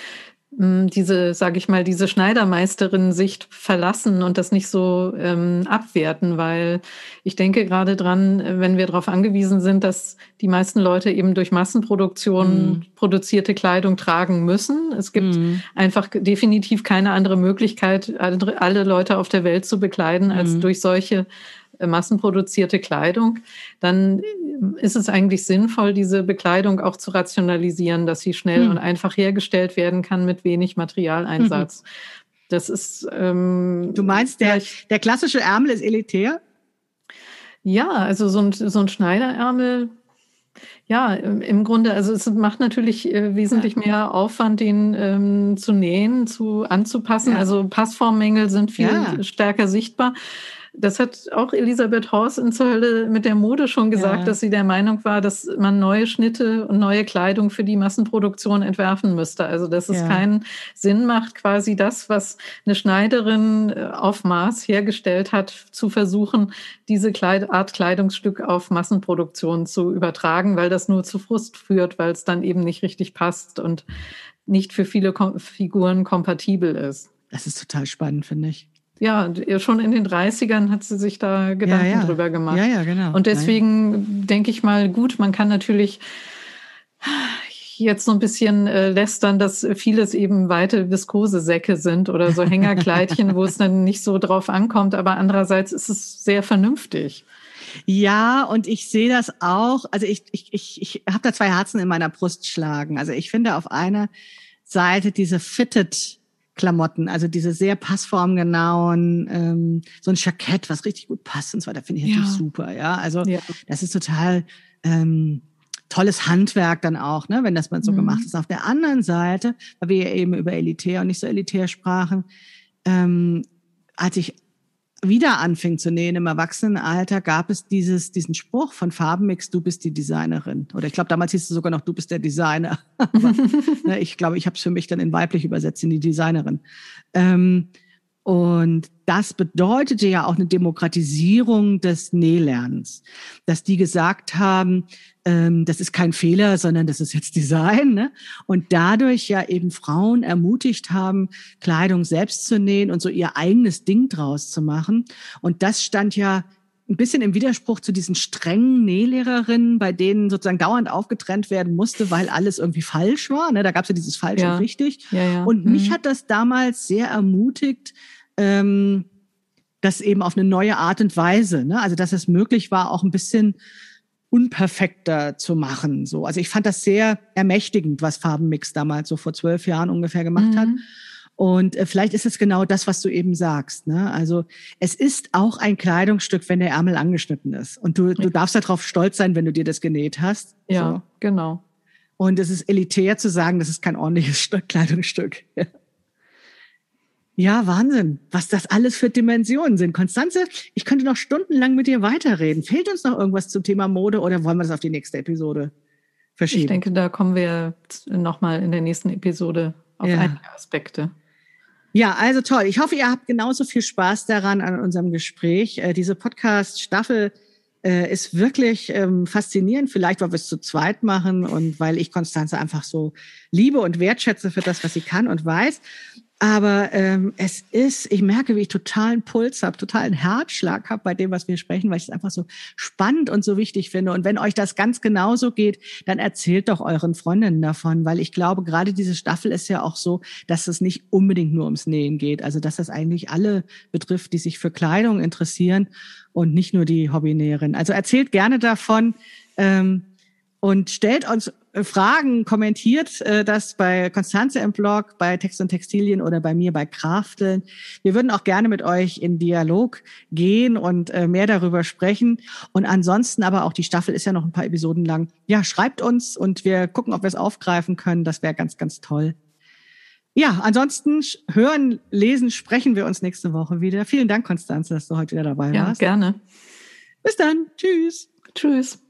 hm, diese, sage ich mal, diese Schneidermeisterin-Sicht verlassen und das nicht so ähm, abwerten, weil ich denke gerade dran, wenn wir darauf angewiesen sind, dass die meisten Leute eben durch Massenproduktion mhm. produzierte Kleidung tragen müssen. Es gibt mhm. einfach definitiv keine andere Möglichkeit, alle Leute auf der Welt zu bekleiden, als mhm. durch solche massenproduzierte Kleidung, dann ist es eigentlich sinnvoll, diese Bekleidung auch zu rationalisieren, dass sie schnell hm. und einfach hergestellt werden kann mit wenig Materialeinsatz. Mhm. Das ist. Ähm, du meinst, der, der klassische Ärmel ist elitär? Ja, also so ein, so ein Schneiderärmel ja, im Grunde, also es macht natürlich äh, wesentlich mehr Aufwand, den ähm, zu nähen, zu anzupassen. Ja. Also Passformmängel sind viel ja. stärker sichtbar. Das hat auch Elisabeth Horst in Zölle mit der Mode schon gesagt, ja. dass sie der Meinung war, dass man neue Schnitte und neue Kleidung für die Massenproduktion entwerfen müsste. Also dass es ja. keinen Sinn macht, quasi das, was eine Schneiderin äh, auf Maß hergestellt hat, zu versuchen, diese Art Kleidungsstück auf Massenproduktion zu übertragen, weil das nur zu Frust führt, weil es dann eben nicht richtig passt und nicht für viele Kom Figuren kompatibel ist. Das ist total spannend, finde ich. Ja, schon in den 30ern hat sie sich da Gedanken ja, ja. drüber gemacht. Ja, ja, genau. Und deswegen ja, denke ich mal, gut, man kann natürlich jetzt so ein bisschen äh, lästern, dass vieles eben weite Viskosesäcke sind oder so Hängerkleidchen, wo es dann nicht so drauf ankommt. Aber andererseits ist es sehr vernünftig. Ja, und ich sehe das auch. Also ich, ich, ich, ich habe da zwei Herzen in meiner Brust schlagen. Also ich finde auf einer Seite diese Fitted Klamotten, also diese sehr passformgenauen, ähm, so ein Jackett, was richtig gut passt und so weiter, finde ich ja. natürlich super, ja. Also ja. das ist total ähm, tolles Handwerk dann auch, ne, wenn das mal so mhm. gemacht ist. Auf der anderen Seite, weil wir ja eben über elitär und nicht so elitär sprachen, ähm, als ich wieder anfing zu nähen im Erwachsenenalter, gab es dieses, diesen Spruch von Farbenmix, du bist die Designerin. Oder ich glaube, damals hieß es sogar noch, du bist der Designer. Aber, ne, ich glaube, ich habe es für mich dann in weiblich übersetzt, in die Designerin. Ähm, und das bedeutete ja auch eine Demokratisierung des Nählernens, dass die gesagt haben, ähm, das ist kein Fehler, sondern das ist jetzt Design. Ne? Und dadurch ja eben Frauen ermutigt haben, Kleidung selbst zu nähen und so ihr eigenes Ding draus zu machen. Und das stand ja ein bisschen im Widerspruch zu diesen strengen Nählehrerinnen, bei denen sozusagen dauernd aufgetrennt werden musste, weil alles irgendwie falsch war. Ne? Da gab es ja dieses falsch ja. und richtig. Ja, ja. Und mhm. mich hat das damals sehr ermutigt, ähm, das eben auf eine neue Art und Weise, ne? also dass es möglich war, auch ein bisschen unperfekter zu machen. So, also ich fand das sehr ermächtigend, was Farbenmix damals so vor zwölf Jahren ungefähr gemacht mhm. hat. Und äh, vielleicht ist es genau das, was du eben sagst. Ne? Also es ist auch ein Kleidungsstück, wenn der Ärmel angeschnitten ist. Und du, du darfst darauf stolz sein, wenn du dir das genäht hast. Ja, so. genau. Und es ist elitär zu sagen, das ist kein ordentliches Stück, Kleidungsstück. Ja, Wahnsinn, was das alles für Dimensionen sind. Konstanze, ich könnte noch stundenlang mit dir weiterreden. Fehlt uns noch irgendwas zum Thema Mode oder wollen wir das auf die nächste Episode verschieben? Ich denke, da kommen wir nochmal in der nächsten Episode auf ja. einige Aspekte. Ja, also toll. Ich hoffe, ihr habt genauso viel Spaß daran an unserem Gespräch. Äh, diese Podcast-Staffel äh, ist wirklich ähm, faszinierend. Vielleicht, weil wir es zu zweit machen und weil ich Konstanze einfach so liebe und wertschätze für das, was sie kann und weiß. Aber ähm, es ist, ich merke, wie ich totalen Puls habe, totalen Herzschlag habe bei dem, was wir sprechen, weil ich es einfach so spannend und so wichtig finde. Und wenn euch das ganz genauso geht, dann erzählt doch euren Freundinnen davon, weil ich glaube, gerade diese Staffel ist ja auch so, dass es nicht unbedingt nur ums Nähen geht. Also dass das eigentlich alle betrifft, die sich für Kleidung interessieren und nicht nur die Hobbynäherin. Also erzählt gerne davon. Ähm, und stellt uns äh, Fragen, kommentiert äh, das bei Konstanze im Blog, bei Text und Textilien oder bei mir bei Krafteln. Wir würden auch gerne mit euch in Dialog gehen und äh, mehr darüber sprechen. Und ansonsten aber auch die Staffel ist ja noch ein paar Episoden lang. Ja, schreibt uns und wir gucken, ob wir es aufgreifen können. Das wäre ganz, ganz toll. Ja, ansonsten hören, lesen, sprechen wir uns nächste Woche wieder. Vielen Dank, Konstanze, dass du heute wieder dabei ja, warst. Ja, gerne. Bis dann. Tschüss. Tschüss.